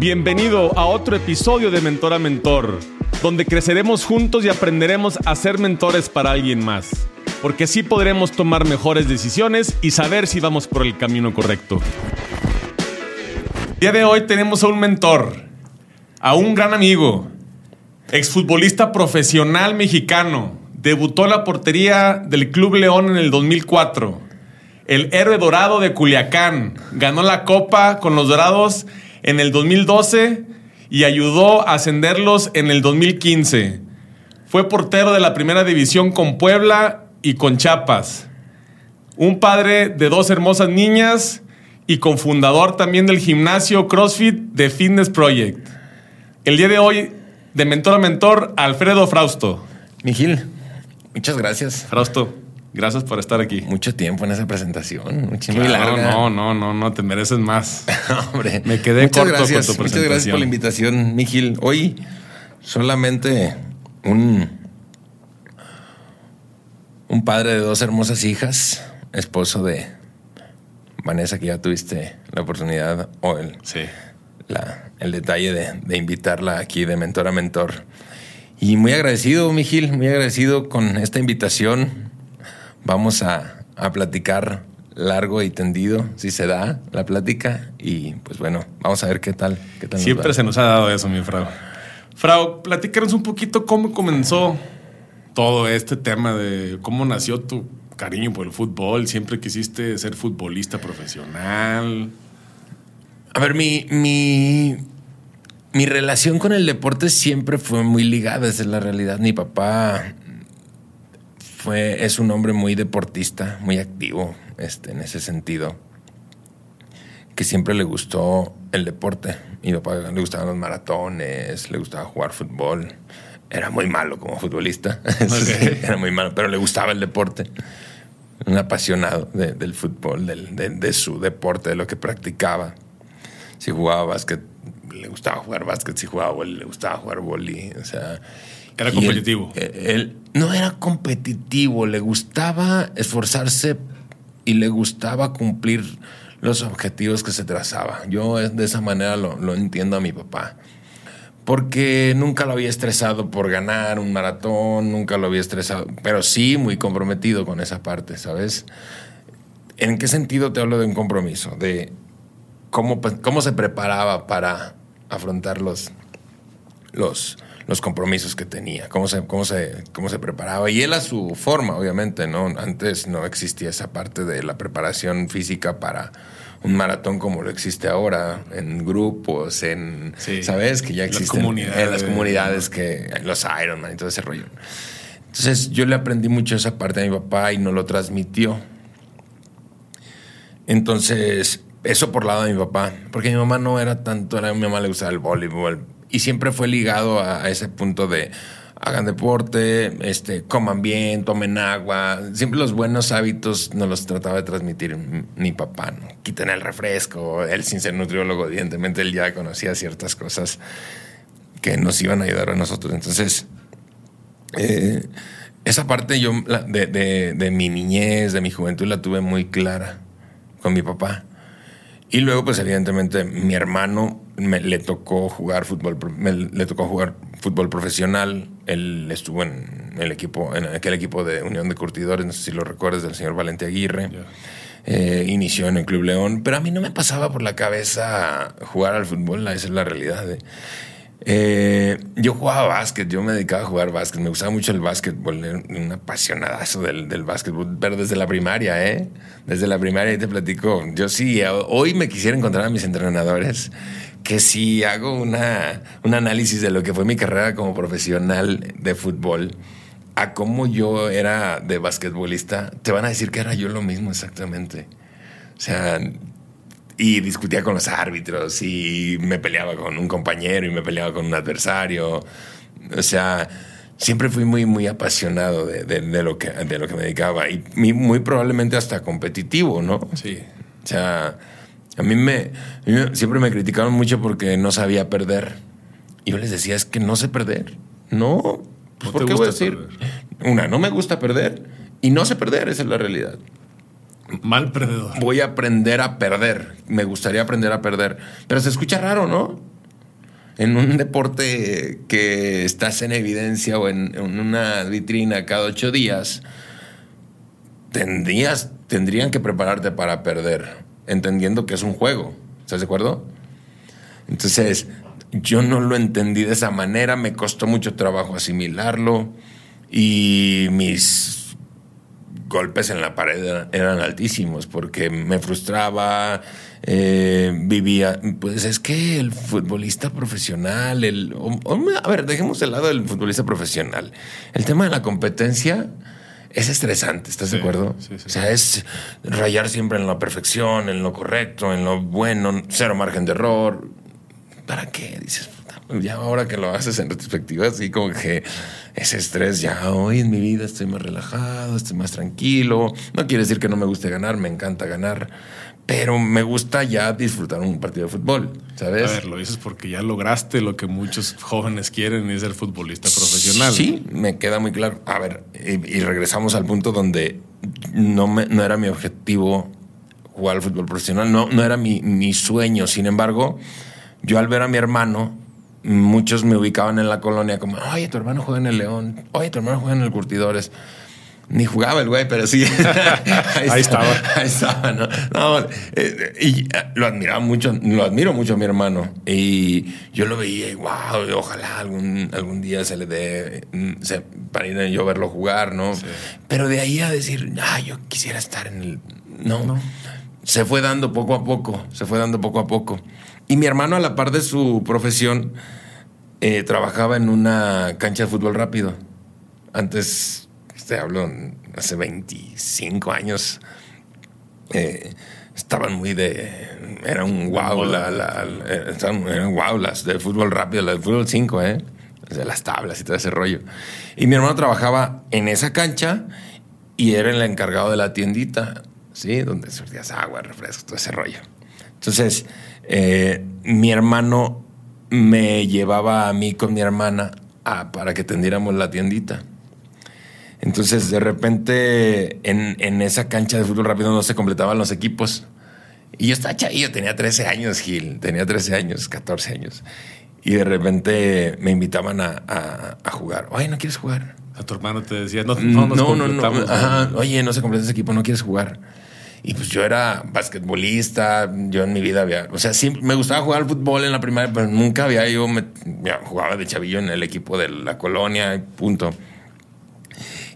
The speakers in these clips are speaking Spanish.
Bienvenido a otro episodio de Mentor a Mentor, donde creceremos juntos y aprenderemos a ser mentores para alguien más, porque así podremos tomar mejores decisiones y saber si vamos por el camino correcto. Día de hoy tenemos a un mentor, a un gran amigo, exfutbolista profesional mexicano, debutó en la portería del Club León en el 2004 el héroe dorado de Culiacán. Ganó la copa con los dorados en el 2012 y ayudó a ascenderlos en el 2015. Fue portero de la primera división con Puebla y con Chiapas. Un padre de dos hermosas niñas y cofundador también del gimnasio CrossFit de Fitness Project. El día de hoy, de mentor a mentor, Alfredo Frausto. Miguel, muchas gracias. Frausto, Gracias por estar aquí. Mucho tiempo en esa presentación. Muy No, no, no, no, te mereces más. Hombre, me quedé muchas corto gracias, con tu presentación. Muchas gracias por la invitación, Miguel. Hoy solamente un un padre de dos hermosas hijas, esposo de Vanessa, que ya tuviste la oportunidad o el, sí. la, el detalle de, de invitarla aquí de mentor a mentor. Y muy agradecido, Miguel, muy agradecido con esta invitación Vamos a, a platicar largo y tendido, si se da la plática. Y pues bueno, vamos a ver qué tal. Qué tal Siempre nos se nos ha dado eso, mi Frau. Frau, platícanos un poquito cómo comenzó todo este tema de cómo nació tu cariño por el fútbol. Siempre quisiste ser futbolista profesional. A ver, mi, mi, mi relación con el deporte siempre fue muy ligada, esa es la realidad. Mi papá fue, es un hombre muy deportista, muy activo este, en ese sentido, que siempre le gustó el deporte. Mi papá le gustaban los maratones, le gustaba jugar fútbol. Era muy malo como futbolista, Okay. era muy malo, pero le gustaba el deporte. Un apasionado de, del fútbol, del, de, de su deporte, de lo que practicaba. Si jugaba básquet, le gustaba jugar básquet, si jugaba vóley, le gustaba jugar vóley, o sea... Era competitivo. Él, él no era competitivo, le gustaba esforzarse y le gustaba cumplir los objetivos que se trazaba. Yo de esa manera lo, lo entiendo a mi papá. Porque nunca lo había estresado por ganar un maratón, nunca lo había estresado, pero sí muy comprometido con esa parte, ¿sabes? ¿En qué sentido te hablo de un compromiso? De cómo, cómo se preparaba para afrontar los, los, los compromisos que tenía, cómo se, cómo, se, cómo se preparaba. Y él a su forma, obviamente, ¿no? Antes no existía esa parte de la preparación física para un maratón como lo existe ahora, en grupos, en, Sí. ¿sabes? Que ya Las existen comunidades. en las comunidades, que los Ironman y todo ese rollo. Entonces yo le aprendí mucho esa parte a mi papá y no lo transmitió. Entonces, eso por lado de mi papá, porque mi mamá no era tanto, a mi mamá le gustaba el voleibol y siempre fue ligado a, ese punto de hagan deporte, este, coman bien, tomen agua. Siempre los buenos hábitos nos los trataba de transmitir mi papá. ¿no? Quiten el refresco. Él, sin ser nutriólogo, evidentemente, él ya conocía ciertas cosas que nos iban a ayudar a nosotros. Entonces, eh, esa parte yo de, de- de mi niñez, de mi juventud, la tuve muy clara con mi papá. Y luego, pues evidentemente, mi hermano me, le tocó jugar fútbol, me- le tocó jugar fútbol profesional. Él estuvo en el equipo, en aquel equipo de Unión de Curtidores, no sé si lo recuerdas, del señor Valente Aguirre. Eh, inició en el Club León, pero a mí no me pasaba por la cabeza jugar al fútbol, esa es la realidad. eh. Eh, yo jugaba básquet, yo me dedicaba a jugar básquet, me gustaba mucho el básquetbol, era un apasionadazo del, del básquetbol, pero desde la primaria, ¿eh? Desde la primaria, y te platico, yo sí, hoy me quisiera encontrar a mis entrenadores, que si hago una, un análisis de lo que fue mi carrera como profesional de fútbol, a cómo yo era de basquetbolista, te van a decir que era yo lo mismo exactamente. O sea, y discutía con los árbitros y me peleaba con un compañero y me peleaba con un adversario. O sea, siempre fui muy, muy apasionado de, de- de lo, que, de lo que me dedicaba y muy probablemente hasta competitivo, ¿no? Sí. O sea, a mí me, a mí me- siempre me criticaron mucho porque no sabía perder. Y yo les decía, es que no sé perder. No, pues ¿por qué voy a decir? Una, no me gusta perder y no sé perder, esa es la realidad. Mal perdedor. Voy a aprender a perder. Me gustaría aprender a perder. Pero se escucha raro, ¿no? en un deporte que estás en evidencia o en, una vitrina cada ocho días, tendrías, tendrían que prepararte para perder, entendiendo que es un juego. ¿Estás de acuerdo? Entonces, yo no lo entendí de esa manera, me costó mucho trabajo asimilarlo y mis golpes en la pared eran altísimos porque me frustraba, eh, vivía, pues es que el futbolista profesional, el, a ver, dejemos de lado el futbolista profesional. El tema de la competencia es estresante, ¿estás de acuerdo? o sea, es rayar siempre en la perfección, en lo correcto, en lo bueno, cero margen de error. ¿Para qué? Dices, ya ahora que lo haces en retrospectiva, así como que ese estrés, ya hoy en mi vida estoy más relajado, estoy más tranquilo. No quiere decir que no me guste ganar, me encanta ganar, pero me gusta ya disfrutar un partido de fútbol, ¿sabes? A ver, lo dices porque ya lograste lo que muchos jóvenes quieren, es ser futbolista profesional. Sí, me queda muy claro. A ver, y, regresamos al punto donde no, me, no era mi objetivo jugar al fútbol profesional, no, no era mi, mi sueño. Sin embargo, yo al ver a mi hermano, muchos me ubicaban en la colonia como, oye, tu hermano juega en el León, oye, tu hermano juega en el Curtidores. Ni jugaba el güey, pero sí. ahí, estaba, Ahí estaba, ¿no? no eh, y eh, lo admiraba mucho, lo admiro mucho a mi hermano. Y yo lo veía y wow, ojalá algún, algún día se le dé se, para ir a yo verlo jugar, ¿no? Pero de ahí a decir, ah, yo quisiera estar en el. No, no. Se fue dando poco a poco, se fue dando poco a poco. Y mi hermano, a la par de su profesión, eh, trabajaba en una cancha de fútbol rápido. Antes te hablo hace 25 años, eh, estaban muy de. Era un wow, la, la, eran wow las de fútbol rápido, las de fútbol 5, ¿eh? De las tablas y todo ese rollo. Y mi hermano trabajaba en esa cancha y era el encargado de la tiendita, ¿sí? Donde surtías agua, refrescos, todo ese rollo. Entonces, eh, mi hermano me llevaba a mí con mi hermana para que tendiéramos la tiendita. Entonces, de repente, en, esa cancha de fútbol rápido no se completaban los equipos. Y yo estaba yo tenía 13 años, Gil, tenía 13 años, 14 años. Y de repente me invitaban a, jugar. Oye, ¿no quieres jugar? A tu hermano te decía, no, no, no, no, no. Oye, no se completa ese equipo, ¿no quieres jugar? Y pues yo era basquetbolista, yo en mi vida había, o sea, siempre me gustaba jugar al fútbol en la primaria, pero nunca había, yo me, jugaba de chavillo en el equipo de la colonia, punto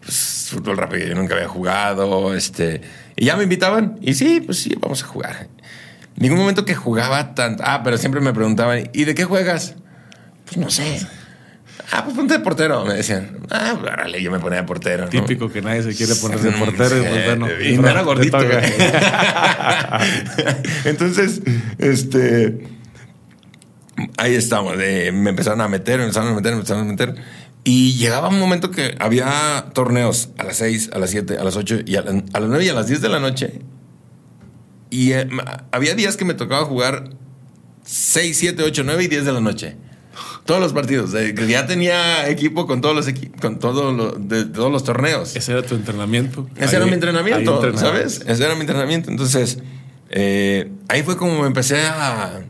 pues, fútbol rápido yo nunca había jugado, este, y ya me invitaban, y sí, pues sí, vamos a jugar. Ningún momento que jugaba tanto, ah, pero siempre me preguntaban, ¿y de qué juegas? Pues no sé. Ah, pues ponte de portero, me decían. Ah, órale, yo me ponía de portero. Típico que nadie se quiere poner de portero. y, pues, bueno, y me era gordito. Entonces, este. Ahí estamos. me empezaron a meter, me empezaron a meter, me empezaron a meter. Y llegaba un momento que había torneos a las 6, a las 7, a las 8 y a, las 9 y a las 10 de la noche. Y eh, había días que me tocaba jugar 6, 7, 8, 9 y 10 de la noche. Todos los partidos. ya tenía equipo con todos los con todo de, todos los torneos. Ese era tu entrenamiento. Ese era mi entrenamiento, ¿sabes? Ese era mi entrenamiento. Entonces, eh, ahí fue como me empecé a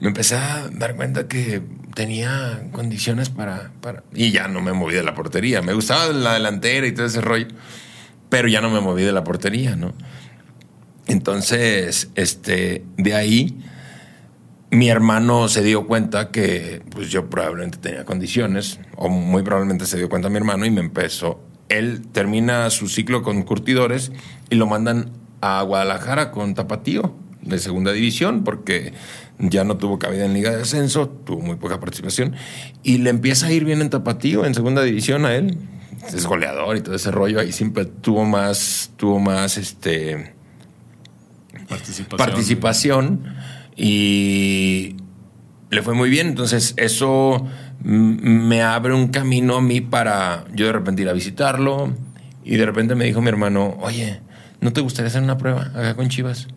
me empecé a dar cuenta que tenía condiciones para, para... Y ya no me moví de la portería. Me gustaba la delantera y todo ese rollo, pero ya no me moví de la portería, ¿no? Entonces, este, de ahí, mi hermano se dio cuenta que pues yo probablemente tenía condiciones, o muy probablemente se dio cuenta mi hermano y me empezó. Él termina su ciclo con curtidores y lo mandan a Guadalajara con Tapatío de segunda división porque ya no tuvo cabida en Liga de Ascenso, tuvo muy poca participación, y le empieza a ir bien en Tapatío, en segunda división a él. Es goleador y todo ese rollo, ahí siempre tuvo más, tuvo más este participación, participación y le fue muy bien. Entonces, eso me abre un camino a mí para yo de repente ir a visitarlo. Y de repente me dijo mi hermano, oye, ¿no te gustaría hacer una prueba acá con Chivas?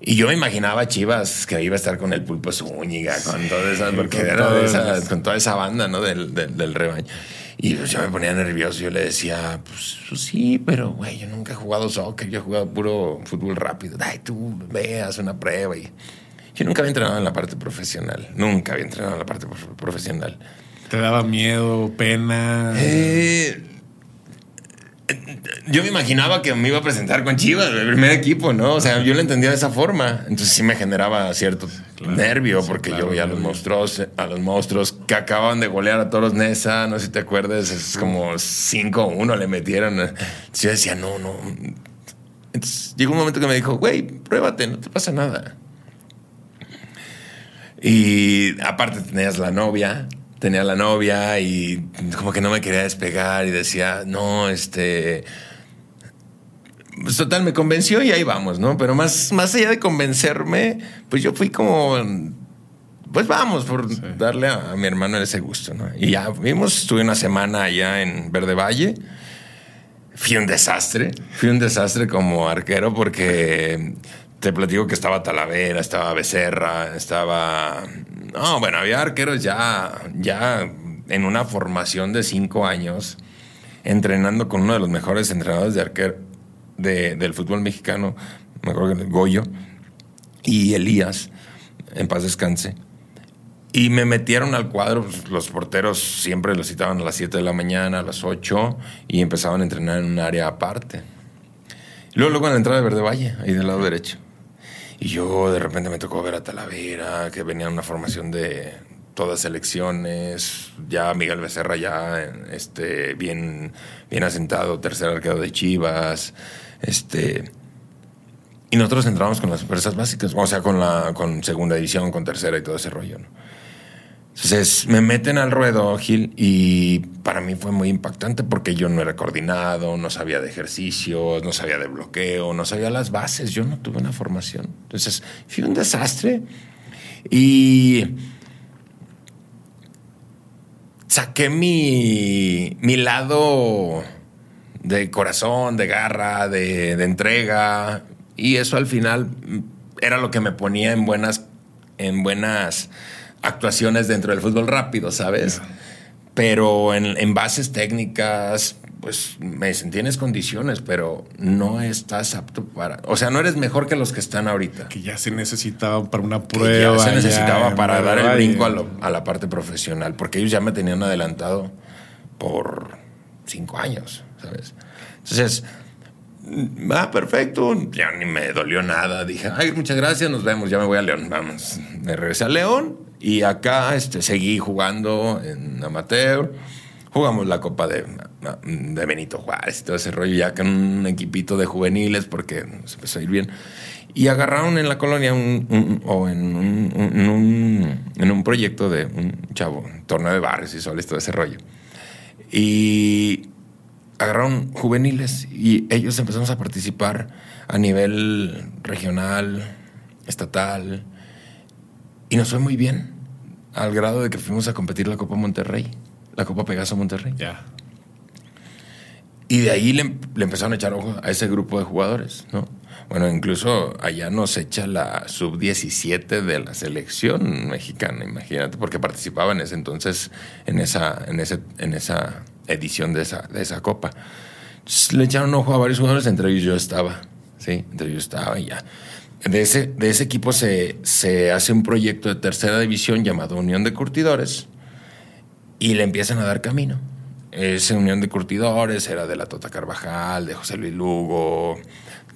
Y yo me imaginaba Chivas que iba a estar con el Pulpo Zúñiga, con toda esa, porque era con toda esa banda, ¿no? Del, del, rebaño. Y pues yo me ponía nervioso. Yo le decía, pues, pues, sí, pero güey, yo nunca he jugado soccer, yo he jugado puro fútbol rápido. Ay, tú veas una prueba. Y Yo nunca había entrenado en la parte profesional. Nunca había entrenado en la parte profesional. ¿Te daba miedo, pena? Eh, yo me imaginaba que me iba a presentar con Chivas, el primer equipo, ¿no? O sea, yo lo entendía de esa forma. Entonces sí me generaba cierto nervio porque yo veía a los monstruos, a los monstruos que acaban de golear a todos Nesa, no sé si te acuerdas, es como 5-1 le metieron. yo decía, no, no. Entonces llegó un momento que me dijo, güey, pruébate, no te pasa nada. Y aparte tenías la novia, tenía la novia y como que no me quería despegar y decía, no, este... Pues total, me convenció y ahí vamos, ¿no? Pero más, más allá de convencerme, pues yo fui como, pues vamos, por darle a, mi hermano ese gusto, ¿no? Y ya vimos, estuve una semana allá en Verde Valle. Fui un desastre, fui un desastre como arquero porque te platico que estaba Talavera, estaba Becerra, estaba no, bueno, había arqueros ya, ya en una formación de cinco años, entrenando con uno de los mejores entrenadores de arquero del fútbol mexicano, me acuerdo que Goyo, y Elías, en paz descanse. Y me metieron al cuadro, pues, los porteros siempre los citaban a las 7 de la mañana, a las 8, y empezaban a entrenar en un área aparte. Luego, luego en la entrada de Verde Valle, ahí del lado derecho. Y yo de repente me tocó ver a Talavera, que venía en una formación de todas elecciones, ya Miguel Becerra ya este, bien, bien asentado, tercer arquero de Chivas, este... Y nosotros entramos con las fuerzas básicas, o sea, con la con segunda división, con tercera y todo ese rollo. ¿no? Entonces me meten al ruedo, Gil, y para mí fue muy impactante porque yo no era coordinado, no sabía de ejercicios, no sabía de bloqueo, no sabía las bases, yo no tuve una formación. Entonces fue un desastre y saqué mi, mi lado de corazón, de garra, de, de entrega, y eso al final era lo que me ponía en buenas, en buenas actuaciones dentro del fútbol rápido, ¿sabes? Pero en, bases técnicas, pues me sentí en condiciones, pero no estás apto para. O sea, no eres mejor que los que están ahorita. Que ya se necesitaba para una prueba. ya se necesitaba para dar el brinco a, la parte profesional, porque ellos ya me tenían adelantado por cinco años, ¿sabes? Entonces, ah, perfecto, ya ni me dolió nada. Dije, ay, muchas gracias, nos vemos, ya me voy a León. Vamos, me regresé a León y acá este, seguí jugando en amateur. Jugamos la Copa de, de Benito Juárez todo ese rollo, ya con un equipito de juveniles, porque se empezó a ir bien. Y agarraron en la colonia un, o en un, en un proyecto de un chavo, torneo de barrios y soles, todo ese rollo. Y agarraron juveniles y ellos empezamos a participar a nivel regional, estatal, y nos fue muy bien, al grado de que fuimos a competir la Copa Monterrey, la Copa Pegaso Monterrey. Ya. Y de ahí le, empezaron a echar ojo a ese grupo de jugadores, ¿no? Bueno, incluso allá nos echa la sub-17 de la selección mexicana, imagínate, porque participaba en ese entonces, en esa, en ese, en esa edición de esa, de esa copa. le echaron ojo a varios jugadores, entre ellos yo estaba, ¿sí? Entre ellos estaba y ya de ese, de ese equipo se, se, hace un proyecto de tercera división llamado Unión de Curtidores y le empiezan a dar camino. Esa Unión de Curtidores era de la Tota Carvajal, de José Luis Lugo,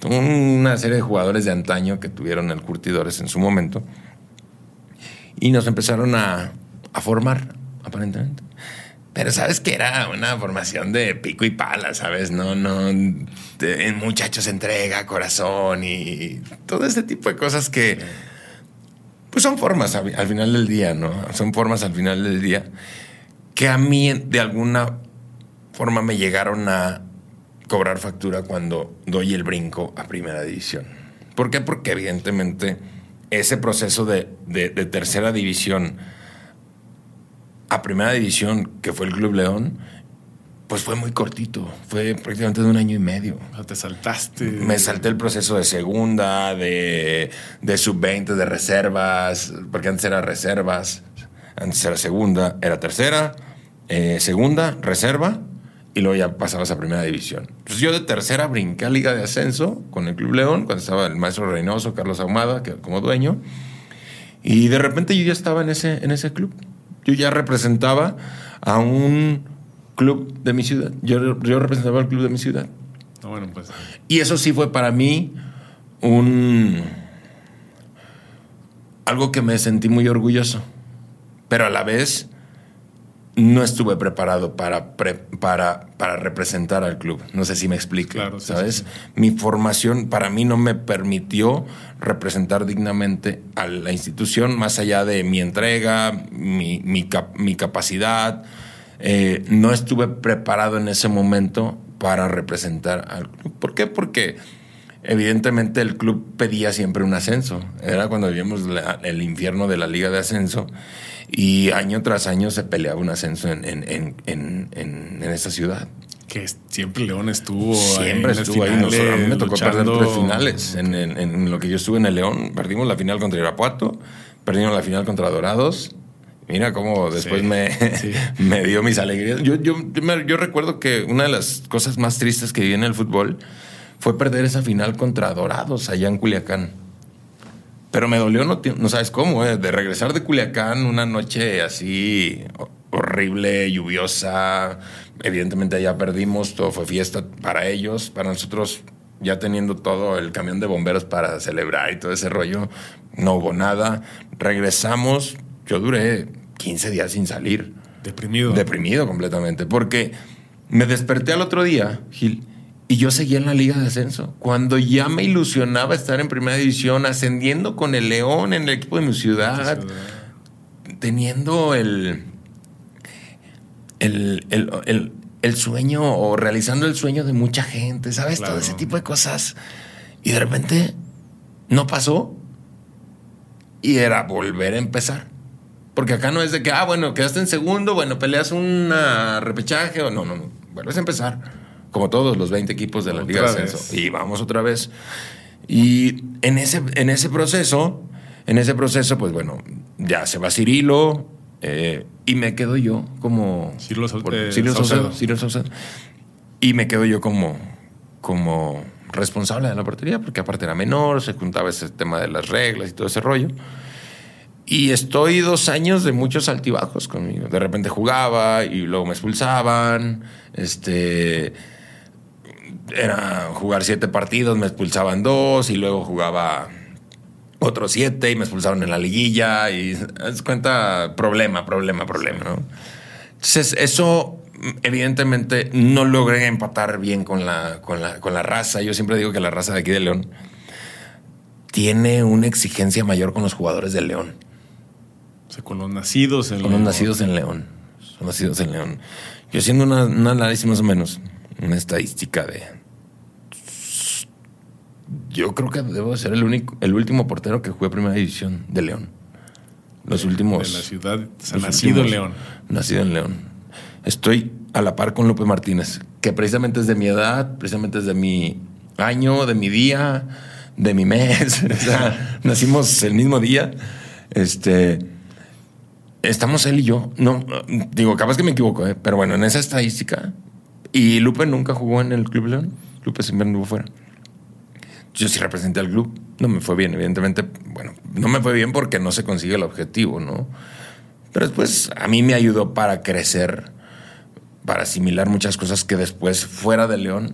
una serie de jugadores de antaño que tuvieron el Curtidores en su momento. Y nos empezaron a, a formar, aparentemente. Pero sabes que era una formación de pico y pala, ¿sabes? No, no, de, muchachos entrega, corazón y todo este tipo de cosas que, pues son formas al, final del día, ¿no? Son formas al final del día que a mí de alguna forma me llegaron a cobrar factura cuando doy el brinco a primera división. ¿Por qué? Porque evidentemente ese proceso de, de tercera división a primera división, que fue el Club León, pues fue muy cortito. Fue prácticamente de un año y medio. te saltaste. Me salté el proceso de segunda, de, de sub-20, de reservas, porque antes era reservas, antes era segunda, era tercera, eh, segunda, reserva, y luego ya pasabas a primera división. Entonces yo de tercera brinqué a Liga de Ascenso con el Club León, cuando estaba el maestro Reynoso, Carlos Ahumada, que, como dueño. Y de repente yo ya estaba en ese, en ese club. Yo ya representaba a un club de mi ciudad. Yo, yo representaba al club de mi ciudad. Ah, bueno, pues. Y eso sí fue para mí un. algo que me sentí muy orgulloso. Pero a la vez no estuve preparado para, pre- para, para representar al club. No sé si me explico. Claro, sí, ¿Sabes? sí, Mi formación para mí no me permitió representar dignamente a la institución más allá de mi entrega, mi, mi cap- mi capacidad. Eh, no estuve preparado en ese momento para representar al club. ¿Por qué? Porque evidentemente el club pedía siempre un ascenso. Era cuando vivíamos la- el infierno de la liga de ascenso y año tras año se peleaba un ascenso en, en, en, en, esa ciudad. Que siempre León estuvo Siempre las estuvo ahí. Nos- a mí me finales, tocó luchando. perder tres finales. En lo que yo estuve en el León, perdimos la final contra Irapuato, perdimos la final contra Dorados. Mira cómo después Sí, me, sí. me dio mis alegrías. Yo, yo, yo, me- yo recuerdo que una de las cosas más tristes que viví en el fútbol fue perder esa final contra Dorados allá en Culiacán. Pero me dolió, no, sabes cómo, ¿eh? de regresar de Culiacán una noche así ho- horrible, lluviosa. Evidentemente allá perdimos, todo fue fiesta para ellos, para nosotros ya teniendo todo el camión de bomberos para celebrar y todo ese rollo, no hubo nada. Regresamos, yo duré 15 días sin salir. Deprimido. Deprimido completamente, porque me desperté al otro día, Gil, y yo seguía en la Liga de Ascenso. Cuando ya me ilusionaba estar en Primera División, ascendiendo con el León en el equipo de mi ciudad, teniendo el, el, el, el- el sueño o realizando el sueño de mucha gente, ¿sabes? Claro. Todo ese tipo de cosas. Y de repente no pasó y era volver a empezar. Porque acá no es de que, ah, bueno, quedaste en segundo, bueno, peleas un repechaje o no, no, no. Vuelves a empezar. Como todos los 20 equipos de la Liga de Ascenso. Y vamos otra vez. Y en ese, en ese proceso, en ese proceso, pues bueno, ya se va Cirilo eh, y me quedo yo como... Cirilo por- eh, Cirilo Saucedo. Saucedo, Cirilo Saucedo. Y me quedo yo como, como responsable de la portería, porque aparte era menor, se juntaba ese tema de las reglas y todo ese rollo. Y estoy dos años de muchos altibajos conmigo. De repente jugaba y luego me expulsaban. Este. Era jugar siete partidos, me expulsaban dos y luego jugaba otros siete y me expulsaron en la liguilla. Y haz cuenta, problema, problema, problema, ¿no? Entonces, eso evidentemente no logré empatar bien con la, con la, con la raza. Yo siempre digo que la raza de aquí de León tiene una exigencia mayor con los jugadores del León. O sea, con los nacidos en los León. nacidos en León. Son nacidos en León. Yo haciendo una, un análisis más o menos, una estadística de. Yo creo que debo de ser el único, el último portero que jugué primera división de León. Los últimos. De la ciudad, nacido en León. Nacido en León. Estoy a la par con Lupe Martínez, que precisamente es de mi edad, precisamente es de mi año, de mi día, de mi mes. O sea, nacimos el mismo día. Este. Estamos él y yo. No, digo, capaz que me equivoco, ¿eh? pero bueno, en esa estadística. Y Lupe nunca jugó en el Club León. Lupe siempre anduvo fuera. Yo sí representé al club. No me fue bien, evidentemente. Bueno, no me fue bien porque no se consigue el objetivo, ¿no? Pero después a mí me ayudó para crecer, para asimilar muchas cosas que después, fuera de León,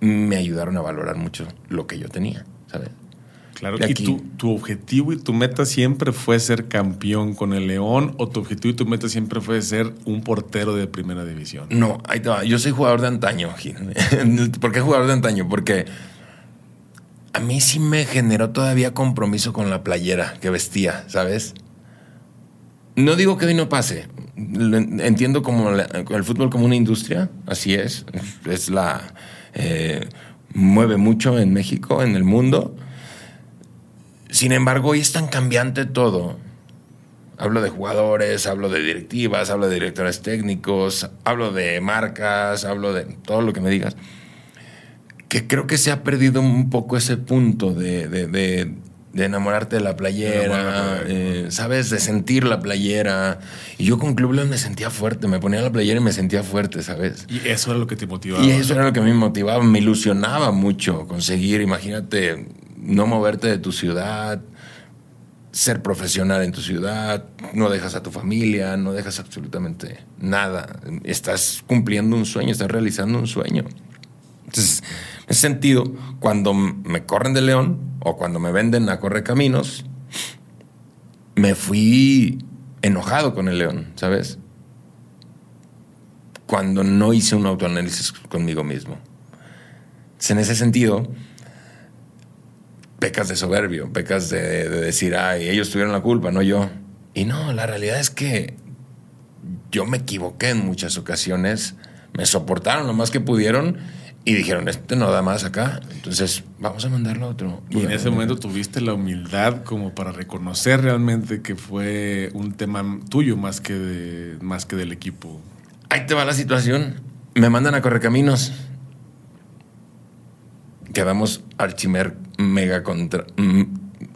me ayudaron a valorar mucho lo que yo tenía, ¿sabes? Claro. ¿Y tu, tu objetivo y tu meta siempre fue ser campeón con el León o tu objetivo y tu meta siempre fue ser un portero de primera división? No, ahí te va. Yo soy jugador de antaño. ¿Por qué jugador de antaño? Porque a mí sí me generó todavía compromiso con la playera que vestía, ¿sabes? No digo que hoy no pase. Entiendo como la- el fútbol como una industria, así es. Es la eh, mueve mucho en México, en el mundo. Sin embargo, hoy es tan cambiante todo. Hablo de jugadores, hablo de directivas, hablo de directores técnicos, hablo de marcas, hablo de todo lo que me digas. Que creo que se ha perdido un poco ese punto de, de- de- de enamorarte de la playera, eh, ¿sabes? De sentir la playera. Y yo con Club León me sentía fuerte, me ponía la playera y me sentía fuerte, ¿sabes? Y eso era lo que te motivaba. Y eso era lo que me motivaba, me ilusionaba mucho conseguir, imagínate, no moverte de tu ciudad, ser profesional en tu ciudad, no dejas a tu familia, no dejas absolutamente nada. Estás cumpliendo un sueño, estás realizando un sueño. Entonces, en ese sentido, cuando me corren de León o cuando me venden a Correcaminos, me fui enojado con el León, ¿sabes? Cuando no hice un autoanálisis conmigo mismo. Entonces, en ese sentido, pecas de soberbio, pecas de, decir, ay, ellos tuvieron la culpa, no yo. Y no, la realidad es que yo me equivoqué en muchas ocasiones, me soportaron lo más que pudieron y dijeron, este no da más acá, entonces vamos a mandarlo a otro. Y en ese momento tuviste la humildad como para reconocer realmente que fue un tema tuyo más que, de, más que del equipo. Ahí te va la situación. Me mandan a Correcaminos. Quedamos archimer mega contra, mm,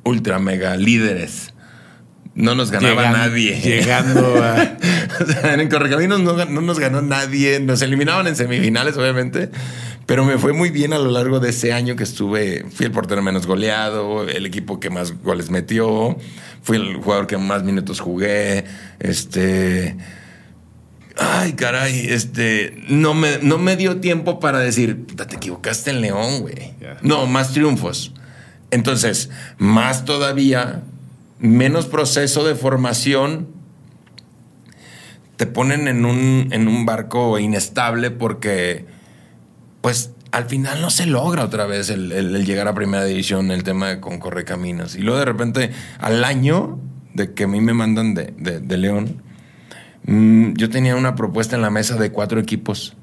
ultra mega líderes. No nos ganaba nadie. Llegando a. en Correcaminos no, no, nos ganó nadie. Nos eliminaban en semifinales, obviamente. Pero me fue muy bien a lo largo de ese año que estuve. Fui el portero menos goleado, el equipo que más goles metió. Fui el jugador que más minutos jugué. Este. Ay, caray, este, no me, no me dio tiempo para decir, te equivocaste en León, güey. No, más triunfos. Entonces, más todavía, menos proceso de formación, te ponen en un, en un barco inestable porque, pues, al final no se logra otra vez el, llegar a primera división, el tema de con Correcaminos. Y luego de repente, al año de que a mí me mandan de, de León, Mm, yo tenía una propuesta en la mesa de cuatro equipos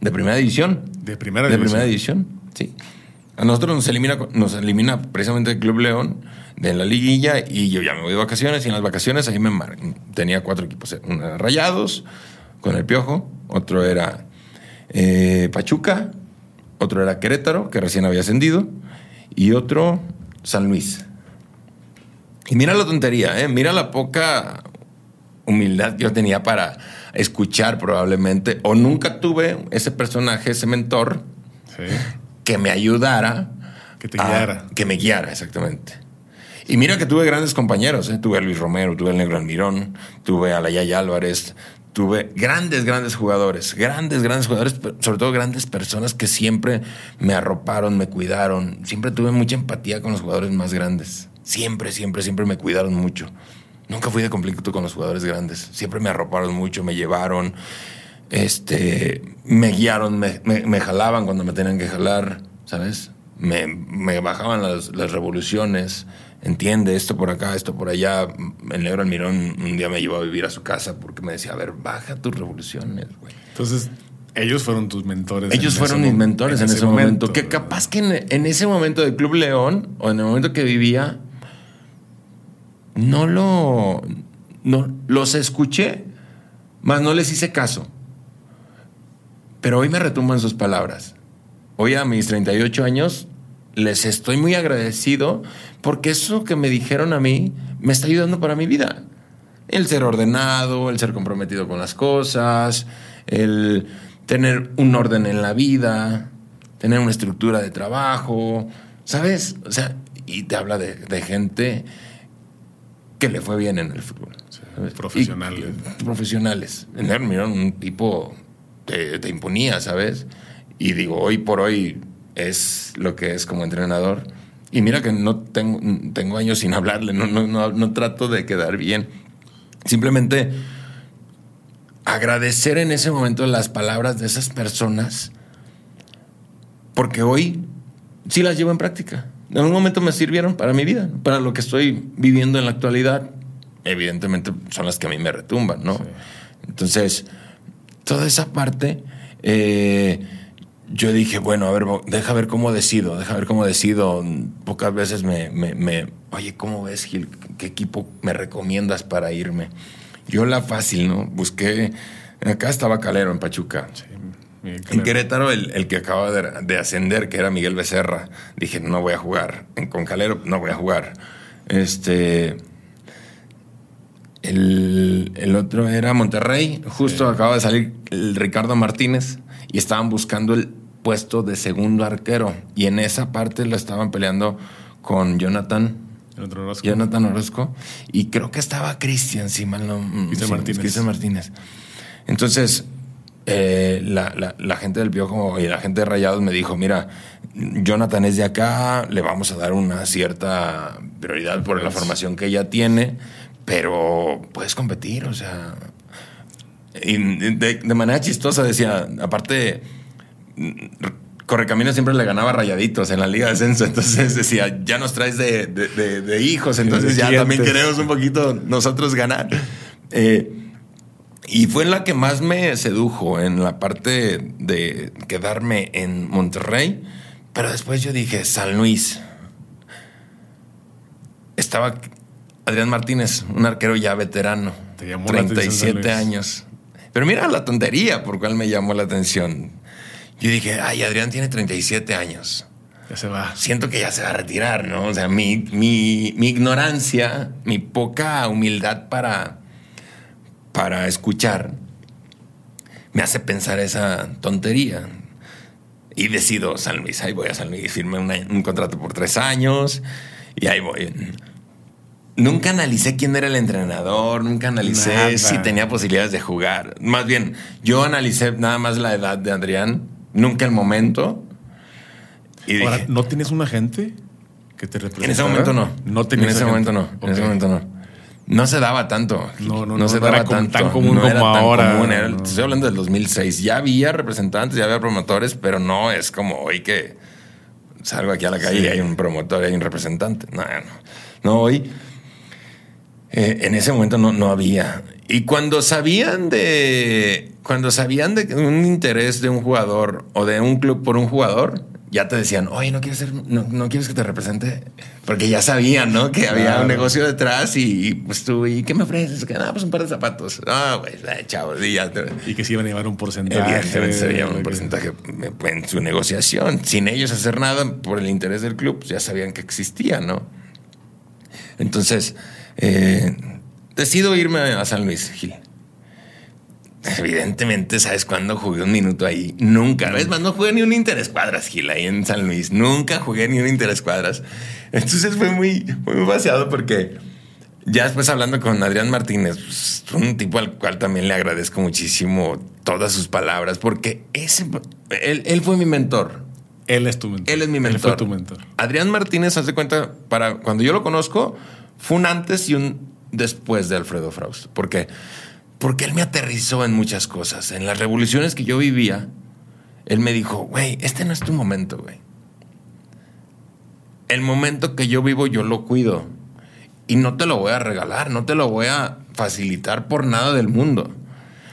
de primera división. De primera división. De primera división, sí. A nosotros nos elimina, nos elimina precisamente el Club León de la liguilla y yo ya me voy de vacaciones y en las vacaciones ahí me tenía cuatro equipos. Uno era Rayados con el Piojo, otro era eh, Pachuca, otro era Querétaro, que recién había ascendido, y otro San Luis. Y mira la tontería, ¿eh? mira la poca humildad yo tenía para escuchar probablemente, o nunca tuve ese personaje, ese mentor, que me ayudara. Que te guiara. que me guiara, exactamente. Y mira que tuve grandes compañeros, ¿eh? tuve a Luis Romero, tuve al Negro Almirón, tuve a la Yaya Álvarez, tuve grandes, grandes jugadores, grandes, grandes jugadores, sobre todo grandes personas que siempre me arroparon, me cuidaron. Siempre tuve mucha empatía con los jugadores más grandes. Siempre, siempre, siempre me cuidaron mucho. Nunca fui de conflicto con los jugadores grandes. Siempre me arroparon mucho, me llevaron, este, me guiaron, me, jalaban cuando me tenían que jalar, ¿sabes? Me, bajaban las, revoluciones. Entiende esto por acá, esto por allá. El negro Almirón un día me llevó a vivir a su casa porque me decía, a ver, baja tus revoluciones, güey. Entonces, ellos fueron tus mentores. Ellos fueron mis mentores en, ese, momento. Que capaz que en, en, ese momento del Club León, o en el momento que vivía, no lo. No, los escuché, mas no les hice caso. Pero hoy me retumban sus palabras. Hoy a mis 38 años les estoy muy agradecido porque eso que me dijeron a mí me está ayudando para mi vida. El ser ordenado, el ser comprometido con las cosas, el tener un orden en la vida, tener una estructura de trabajo, ¿sabes? O sea, y te habla de, de gente que le fue bien en el fútbol. profesionales. profesionales. Mira, un tipo te, te, imponía, ¿sabes? Y digo, hoy por hoy es lo que es como entrenador. Y mira que no tengo, tengo años sin hablarle, no, no, no, no trato de quedar bien. Simplemente agradecer en ese momento las palabras de esas personas, porque hoy sí las llevo en práctica en algún momento me sirvieron para mi vida, para lo que estoy viviendo en la actualidad. Evidentemente son las que a mí me retumban, ¿no? Entonces, toda esa parte, eh, yo dije, bueno, a ver, deja ver cómo decido, deja ver cómo decido. Pocas veces me, me, oye, ¿cómo ves, Gil? ¿Qué equipo me recomiendas para irme? Yo la fácil, ¿no? Busqué, acá estaba Calero en Pachuca. Sí. En Querétaro, el, que acaba de, ascender, que era Miguel Becerra, dije, no voy a jugar. En Concalero, no voy a jugar. Este. El, otro era Monterrey. Justo acaba de salir el Ricardo Martínez y estaban buscando el puesto de segundo arquero. Y en esa parte lo estaban peleando con Jonathan. Jonathan Orozco. Jonathan Orozco. Y creo que estaba Cristian, si mal no. Cristian sí, Martínez. Cristian Martínez. Entonces, eh, la, la- la gente del Piojo y la gente de Rayados me dijo, mira, Jonathan es de acá, le vamos a dar una cierta prioridad por la formación que ella tiene, pero puedes competir, o sea... Y de, de manera chistosa decía, aparte, Correcaminos siempre le ganaba rayaditos en la Liga de Ascenso, entonces decía, ya nos traes de, de- de- hijos, entonces ya también queremos un poquito nosotros ganar. Eh, y fue la que más me sedujo en la parte de quedarme en Monterrey. Pero después yo dije, San Luis. Estaba Adrián Martínez, un arquero ya veterano. Te llamó la atención San 37 Luis. años. Pero mira la tontería por cual me llamó la atención. Yo dije, ay, Adrián tiene 37 años Ya se va. siento que ya se va a retirar, ¿no? O sea, mi, mi, mi ignorancia, mi poca humildad para, para escuchar, me hace pensar esa tontería. Y decido San Luis, ahí voy a San Luis, firmé un contrato por tres años y ahí voy. Nunca analicé quién era el entrenador, nunca analicé Nada. si tenía posibilidades de jugar. Más bien, yo analicé nada más la edad de Adrián, nunca el momento. Y Ahora, dije, ¿no tienes un agente que te represente? en ese momento no. No En tenías ese agente. momento no. En ese momento no. No se daba tanto. No, no, no, se no daba era tanto. tan común No era como tan ahora, común. Era- te Estoy hablando del 2006. Ya había representantes, ya había promotores, pero no es como hoy que salgo aquí a la calle Sí. y hay un promotor y hay un representante. No, no. No, hoy eh, en ese momento no, no había. Y cuando sabían de. Cuando sabían de un interés de un jugador o de un club por un jugador, ya te decían, oye, no quieres ser, no, no quieres que te represente. Porque ya sabían, ¿no? Que había Claro. un negocio detrás y, y, pues tú, ¿y qué me ofreces? Que nada, pues un par de zapatos. Ah, güey, eh, chavo, y ya te- Y que se iban a llevar un porcentaje. Evidentemente se un porcentaje en su negociación. Sin ellos hacer nada por el interés del club, pues ya sabían que existía, ¿no? Entonces, eh, decido irme a San Luis, Gil. Evidentemente, ¿sabes cuándo jugué un minuto ahí? Nunca. ¿Ves? Más no jugué ni un interescuadras, Gil, ahí en San Luis. Nunca jugué ni un interescuadras. Entonces fue muy, muy vaciado porque ya después hablando con Adrián Martínez, pues, un tipo al cual también le agradezco muchísimo todas sus palabras, porque ese, él, él fue mi mentor. Él es tu mentor. Él es mi mentor. Él fue tu mentor. Adrián Martínez, haz de cuenta, para cuando yo lo conozco, fue un antes y un después de Alfredo Fraust. ¿Por qué? Porque él me aterrizó en muchas cosas. En las revoluciones que yo vivía, él me dijo, güey, este no es tu momento, güey. El momento que yo vivo, yo lo cuido. Y no te lo voy a regalar, no te lo voy a facilitar por nada del mundo.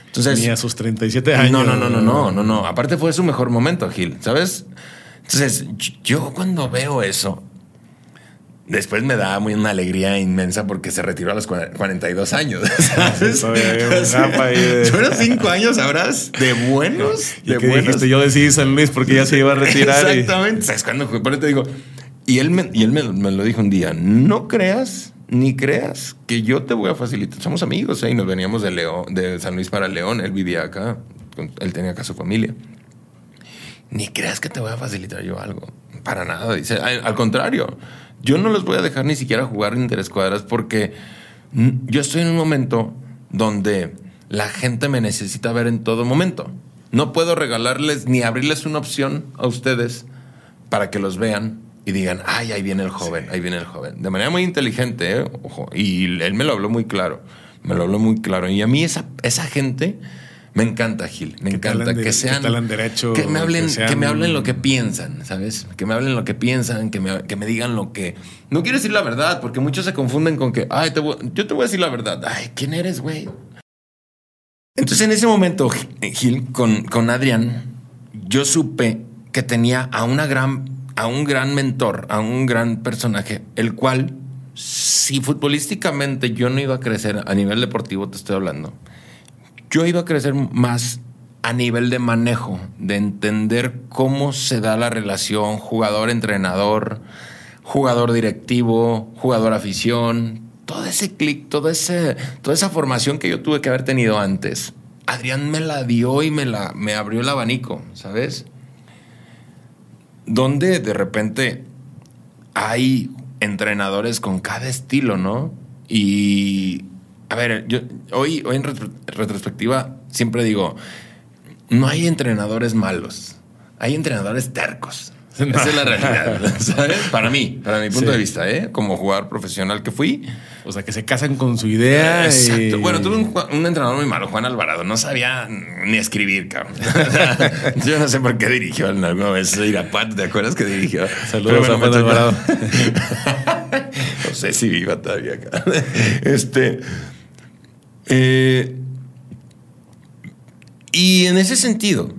Entonces, Ni a sus 37 años. no, no, no, no, no, no, no. Aparte fue su mejor momento, Gil, ¿sabes? Entonces, yo cuando veo eso, después me da muy una alegría inmensa porque se retiró a los cua- 42 años, ¿sabes? Gap ahí de- Fueron cinco años, sabrás, de buenos, ¿Y de qué buenos. dijiste? Yo decidí San Luis porque ya se iba a retirar. y- Exactamente. ¿Sabes cuándo? Por eso te digo. Y él, me, y él me, me lo dijo un día, no creas ni creas que yo te voy a facilitar. Somos amigos, ¿eh? Y nos veníamos de León, de San Luis para León. Él vivía acá, él tenía acá su familia. Ni creas que te voy a facilitar yo algo. Para nada. Dice, al, contrario, yo no los voy a dejar ni siquiera jugar interescuadras porque yo estoy en un momento donde la gente me necesita ver en todo momento. No puedo regalarles ni abrirles una opción a ustedes para que los vean y digan, ay, ahí viene el joven, ahí viene el joven. De manera muy inteligente, ¿eh? ojo. Y él me lo habló muy claro. Me lo habló muy claro. Y a mí esa, esa gente me encanta, Gil. Me Que encanta de- que sean. que derecho, me hablen, que que, me hablen lo que piensan, ¿sabes? Que me hablen lo que piensan, que me, que me digan lo que. No quiero decir la verdad, porque muchos se confunden con que, ay, te voy- yo te voy a decir la verdad. Ay, ¿quién eres, güey? Entonces, en ese momento, Gil, con, con Adrián, yo supe que tenía a una gran, a un gran mentor, a un gran personaje, el cual, si futbolísticamente yo no iba a crecer a nivel deportivo, te estoy hablando, yo iba a crecer más a nivel de manejo, de entender cómo se da la relación jugador-entrenador, jugador directivo, jugador afición, todo ese clic, toda esa formación que yo tuve que haber tenido antes. Adrián me la dio y me, la, me abrió el abanico, ¿sabes? Donde de repente hay entrenadores con cada estilo, ¿no? Y, a ver, yo hoy, hoy en retrospectiva siempre digo, no hay entrenadores malos, hay entrenadores tercos. Esa es la realidad, ¿sabes? Para mí, para mi punto de vista, ¿eh? Como jugador profesional que fui. O sea, que se casan con su idea. Exacto. Bueno, tuve un, entrenador muy malo, Juan Alvarado. No sabía ni escribir, cabrón. Yo no sé por qué dirigió alguna vez Irapuato. ¿Te acuerdas que dirigió? Saludos a Juan Alvarado. no sé si viva todavía acá. Este. Eh, y en ese sentido,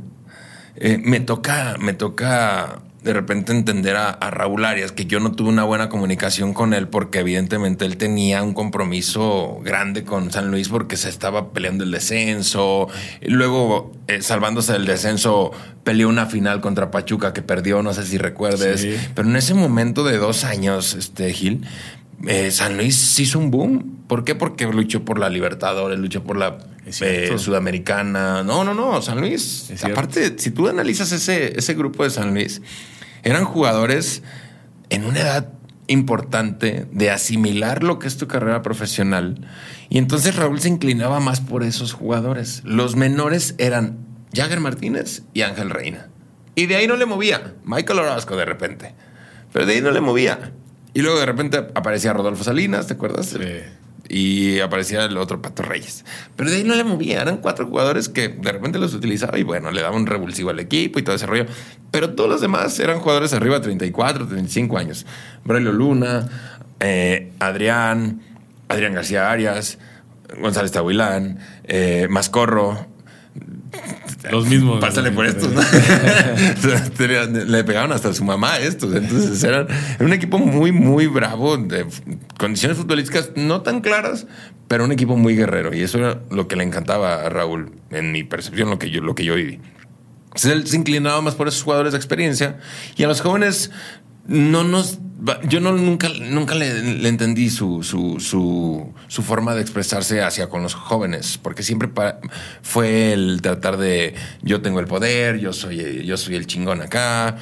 eh, me toca, me toca de repente entender a, Raúl Arias que yo no tuve una buena comunicación con él porque evidentemente él tenía un compromiso grande con San Luis porque se estaba peleando el descenso. Luego, eh, salvándose del descenso, peleó una final contra Pachuca que perdió, no sé si recuerdes. Pero en ese momento de dos años, este Gil, eh, San Luis hizo un boom. ¿Por qué? Porque luchó por la Libertadores, luchó por la eh, Sudamericana. No, no, no. San Luis. Aparte, si tú analizas ese, ese grupo de San Luis, eran jugadores en una edad importante de asimilar lo que es tu carrera profesional. Y entonces Raúl se inclinaba más por esos jugadores. Los menores eran Jagger Martínez y Ángel Reina. Y de ahí no le movía. Michael Orozco de repente. Pero de ahí no le movía. Y luego de repente aparecía Rodolfo Salinas, ¿te acuerdas? Sí y aparecía el otro Pato Reyes. Pero de ahí no le movía, eran cuatro jugadores que de repente los utilizaba y bueno, le daba un revulsivo al equipo y todo ese rollo. Pero todos los demás eran jugadores arriba de 34, 35 años. Braulio Luna, eh, Adrián, Adrián García Arias, González Tahuilán, eh, Mascorro, los mismos. Pásale por estos. Le pegaban hasta a su mamá estos. Entonces eran un equipo muy, muy bravo, de condiciones futbolísticas no tan claras, pero un equipo muy guerrero. Y eso era lo que le encantaba a Raúl, en mi percepción, lo que yo, lo que yo viví. él se inclinaba más por esos jugadores de experiencia. Y a los jóvenes no nos yo no nunca nunca le, entendí su, su, su, forma de expresarse hacia con los jóvenes porque siempre fue el tratar de yo tengo el poder yo soy yo soy el chingón acá.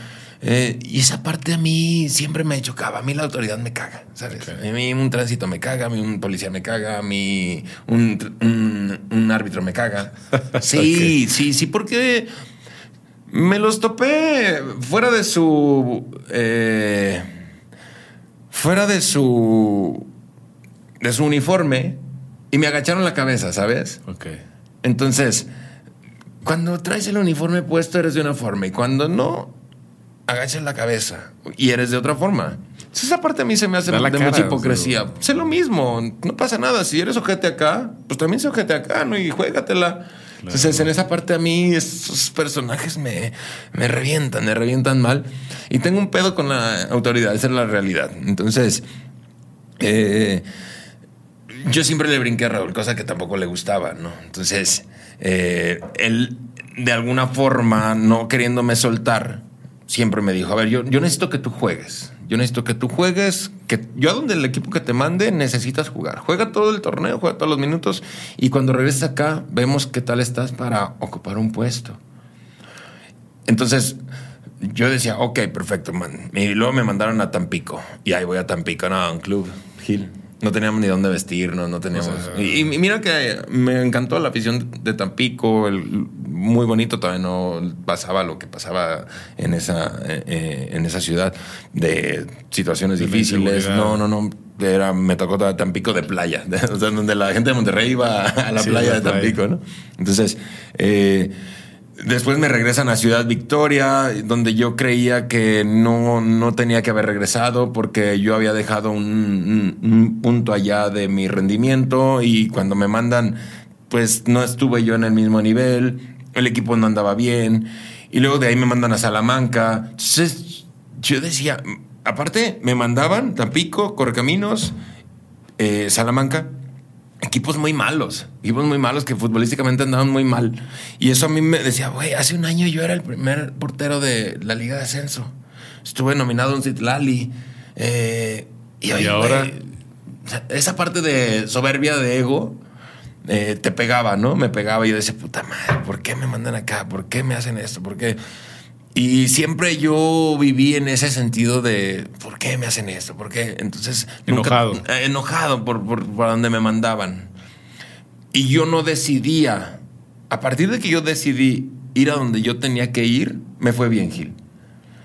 Eh, y esa parte a mí siempre me chocaba a mí la autoridad me caga sabes a mí un tránsito me caga a mí un policía me caga a mí un, un, árbitro me caga. Sí sí sí porque me los topé fuera de su. Eh, fuera de su. de su uniforme y me agacharon la cabeza, ¿sabes? Ok. Entonces, cuando traes el uniforme puesto, eres de una forma y cuando no, agachas la cabeza y eres de otra forma. Esa parte a mí se me hace de mucha hipocresía. Sé lo mismo, no pasa nada. Si eres ojete acá, pues también sé ojete acá, ¿no? Y juégatela. Entonces, en esa parte a mí esos personajes me, me revientan, me revientan mal. Y tengo un pedo con la autoridad, esa es la realidad. Entonces, eh, yo siempre le brinqué a Raúl, cosa que tampoco le gustaba, ¿no? Entonces, eh, él, de alguna forma, no queriéndome soltar, siempre me dijo, a ver, yo, yo necesito que tú juegues. Yo necesito que tú juegues, que yo a donde el equipo que te mande necesitas jugar. Juega todo el torneo, juega todos los minutos y cuando regreses acá vemos qué tal estás para ocupar un puesto. Entonces yo decía, ok, perfecto, man. Y luego me mandaron a Tampico y ahí voy a Tampico, no, un club, Gil. No teníamos ni dónde vestirnos, no teníamos. y, mira que me encantó la afición de Tampico, el, muy bonito, todavía no pasaba lo que pasaba en esa, eh, eh, en esa ciudad de situaciones difíciles. No, no, no. Era, me tocó Tampico de playa, o sea, donde la gente de Monterrey iba a la playa de Tampico, ¿no? Entonces, eh, Después me regresan a Ciudad Victoria, donde yo creía que no, no tenía que haber regresado porque yo había dejado un, punto allá de mi rendimiento y cuando me mandan, pues no estuve yo en el mismo nivel, el equipo no andaba bien y luego de ahí me mandan a Salamanca. Entonces yo decía, aparte me mandaban Tampico, Correcaminos, eh, Salamanca equipos muy malos, equipos muy malos que futbolísticamente andaban muy mal. Y eso a mí me decía, güey, hace un año yo era el primer portero de la Liga de Ascenso. Estuve nominado en Citlali. Eh, y, ahora, esa parte de soberbia de ego eh, te pegaba, ¿no? Me pegaba y yo decía, puta madre, ¿por qué me mandan acá? ¿Por qué me hacen esto? ¿Por qué? Y siempre yo viví en ese sentido de, ¿por qué me hacen esto? ¿Por qué? Entonces... Enojado. eh, enojado por, por, por donde me mandaban. Y yo no decidía. A partir de que yo decidí ir a donde yo tenía que ir, me fue bien, Gil.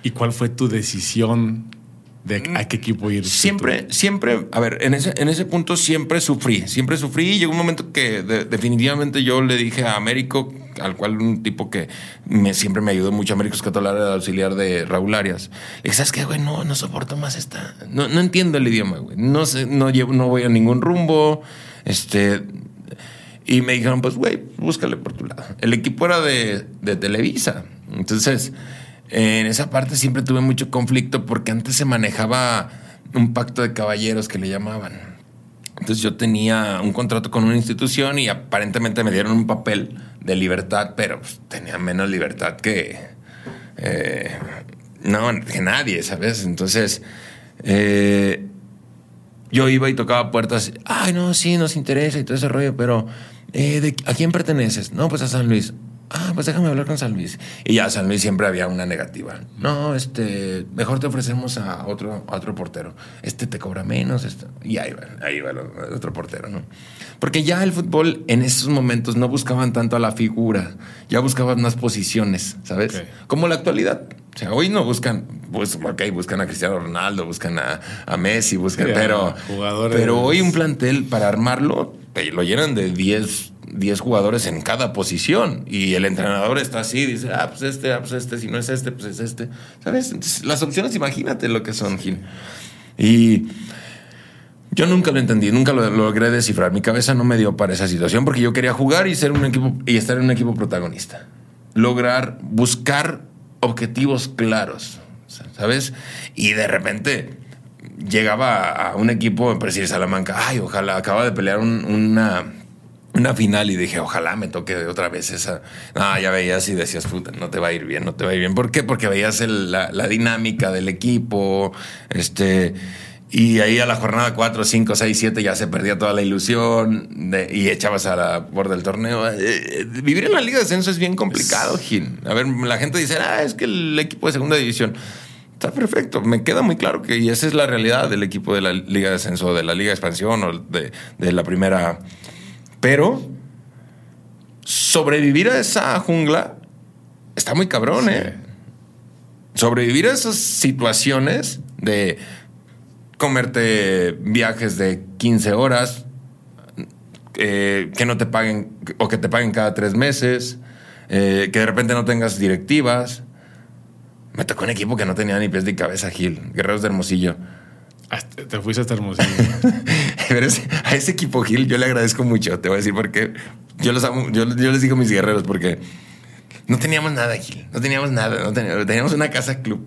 ¿Y cuál fue tu decisión de a qué equipo ir? Siempre, siempre, a ver, en ese, en ese punto siempre sufrí, siempre sufrí y llegó un momento que de- definitivamente yo le dije a Américo, al cual un tipo que me, siempre me ayudó mucho, Américo Escatolar, el auxiliar de Raúl Arias. Le ¿sabes qué, güey? No, no soporto más esta, no, no entiendo el idioma, güey. No sé, no, llevo, no voy a ningún rumbo, este... Y me dijeron, pues, güey, búscale por tu lado. El equipo era de, de Televisa. Entonces, en esa parte siempre tuve mucho conflicto porque antes se manejaba un pacto de caballeros que le llamaban. Entonces yo tenía un contrato con una institución y aparentemente me dieron un papel de libertad, pero pues, tenía menos libertad que... eh, no, que nadie, ¿sabes? Entonces... eh, yo iba y tocaba puertas. Ay, no, sí, nos interesa y todo ese rollo, pero eh, ¿de- ¿a quién perteneces? No, pues a San Luis. Ah, pues déjame hablar con San Luis. Y ya San Luis siempre había una negativa. No, este, mejor te ofrecemos a otro, a otro portero. Este te cobra menos. Este. Y ahí va, ahí va el otro portero, ¿no? Porque ya el fútbol en esos momentos no buscaban tanto a la figura, ya buscaban más posiciones, ¿sabes? Como la actualidad. O sea, hoy no buscan, pues, ok, buscan a Cristiano Ronaldo, buscan a, a Messi, buscan, a pero, jugadores. pero hoy un plantel para armarlo, lo llenan de 10, 10 jugadores en cada posición. Y el entrenador está así, dice, ah, pues este, ah, pues este, si no es este, pues es este. ¿Sabes? Las opciones, imagínate lo que son, Gil. Y yo nunca lo entendí, nunca lo, lo logré descifrar. Mi cabeza no me dio para esa situación porque yo quería jugar y ser un equipo y estar en un equipo protagonista. Lograr, buscar objetivos claros, ¿sabes? Y de repente llegaba a un equipo, me parecía Salamanca, ay, ojalá, acaba de pelear un- una, una final y dije, ojalá me toque otra vez esa. No, ya veías y decías, puta, no te va a ir bien, no te va a ir bien. ¿Por qué? Porque veías el- la, la dinámica del equipo, este... Y ahí a la jornada 4, 5, 6, 7 ya se perdía toda la ilusión de- y echabas a la borda del torneo. Eh, eh, vivir en la Liga de Ascenso es bien complicado, Gil. A ver, la gente dice, ah, es que el equipo de segunda división. Está perfecto. Me queda muy claro que y esa es la realidad del equipo de la Liga de Ascenso, de la Liga de Expansión o de, de la primera. Pero sobrevivir a esa jungla está muy cabrón, ¿eh? Sobrevivir a esas situaciones de comerte viajes de 15 horas, eh, que no te paguen o que te paguen cada tres meses, eh, que de repente no tengas directivas. Me tocó un equipo que no tenía ni pies ni cabeza, Gil, Guerreros de Hermosillo. Hasta- te fuiste hasta Hermosillo. Pero ese- a ese equipo, Gil, yo le agradezco mucho. Te voy a decir por qué. Yo, los amo, yo, yo les digo mis guerreros porque no teníamos nada, Gil. No teníamos nada. No teníamos, teníamos una casa club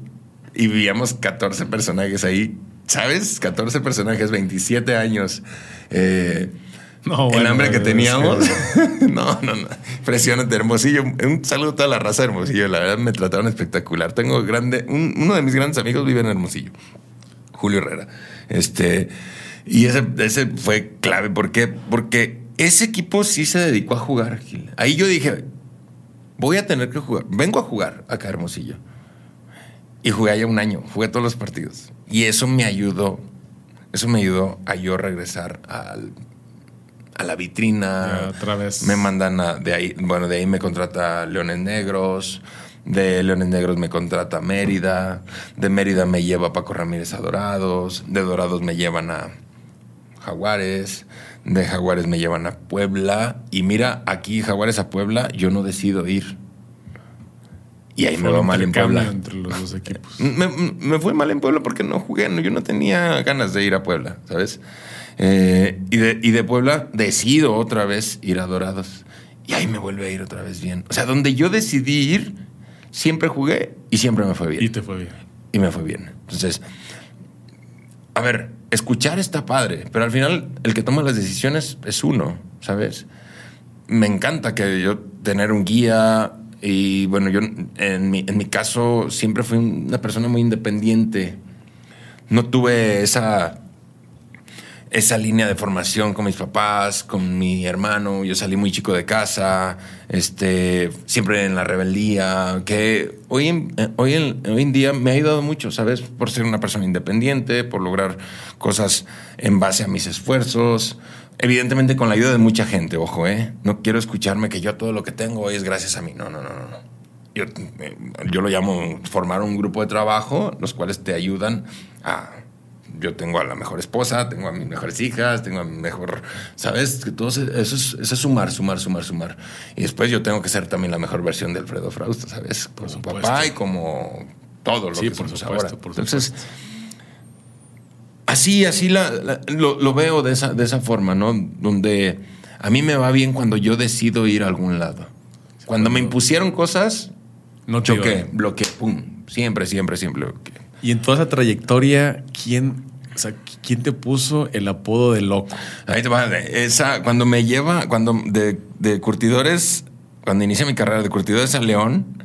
y vivíamos 14 personajes ahí. ¿Sabes? 14 personajes, 27 años. Eh, No, el bueno, hambre que teníamos. no, no, no. Impresionante. Hermosillo. Un saludo a toda la raza de Hermosillo. La verdad me trataron espectacular. Tengo grande. un- uno de mis grandes amigos vive en Hermosillo. Julio Herrera. Este. Y ese, ese fue clave. ¿Por qué? Porque ese equipo sí se dedicó a jugar, Gil. Ahí yo dije, voy a tener que jugar. Vengo a jugar acá a Hermosillo. Y jugué allá un año. Jugué todos los partidos. Y eso me ayudó. Eso me ayudó a yo regresar al, a la vitrina. Ya, otra vez. Me mandan a- de ahí. Bueno, de ahí me contrata Leones Negros. De Leones Negros me contrata Mérida. De Mérida me lleva a Paco Ramírez a Dorados. De Dorados me llevan a Jaguares. De Jaguares me llevan a Puebla. Y mira, aquí Jaguares a Puebla, yo no decido ir. Y ahí me va mal en Puebla. Entre los dos equipos. Me, me fue mal en Puebla porque no jugué, no, yo no tenía ganas de ir a Puebla, ¿sabes? Eh, y, de, y de Puebla decido otra vez ir a Dorados. Y ahí me vuelve a ir otra vez bien. O sea, donde yo decidí ir, siempre jugué y siempre me fue bien. Y te fue bien. Y me fue bien. Entonces, a ver, escuchar está padre, pero al final el que toma las decisiones es uno, ¿sabes? Me encanta que yo tener un guía y bueno, yo en mi, en mi caso siempre fui una persona muy independiente. No tuve esa esa línea de formación con mis papás, con mi hermano. Yo salí muy chico de casa, este, siempre en la rebeldía, que hoy en, hoy, en, hoy en día me ha ayudado mucho, ¿sabes? Por ser una persona independiente, por lograr cosas en base a mis esfuerzos. Evidentemente con la ayuda de mucha gente, ojo, ¿eh? No quiero escucharme que yo todo lo que tengo hoy es gracias a mí. No, no, no, no. Yo, eh, yo lo llamo formar un grupo de trabajo, los cuales te ayudan a yo tengo a la mejor esposa, tengo a mis mejores hijas, tengo a mi mejor, ¿sabes? Que todo eso es, eso es sumar, sumar, sumar, sumar. Y después yo tengo que ser también la mejor versión de Alfredo Frausto, ¿sabes? Como su papá y como todo lo sí, que por supuesto, ahora. por Entonces, supuesto. así, así la, la- lo, lo veo de esa, de esa forma, ¿no? Donde a mí me va bien cuando yo decido ir a algún lado. Cuando me impusieron cosas, No choqué, bloqueé, pum. Siempre, siempre, siempre bloqueé. Y en toda esa trayectoria, ¿quién, o sea, ¿quién te puso el apodo de loco? Ahí te va. Esa, cuando me lleva, cuando de, de curtidores, cuando inicié mi carrera de curtidores a León,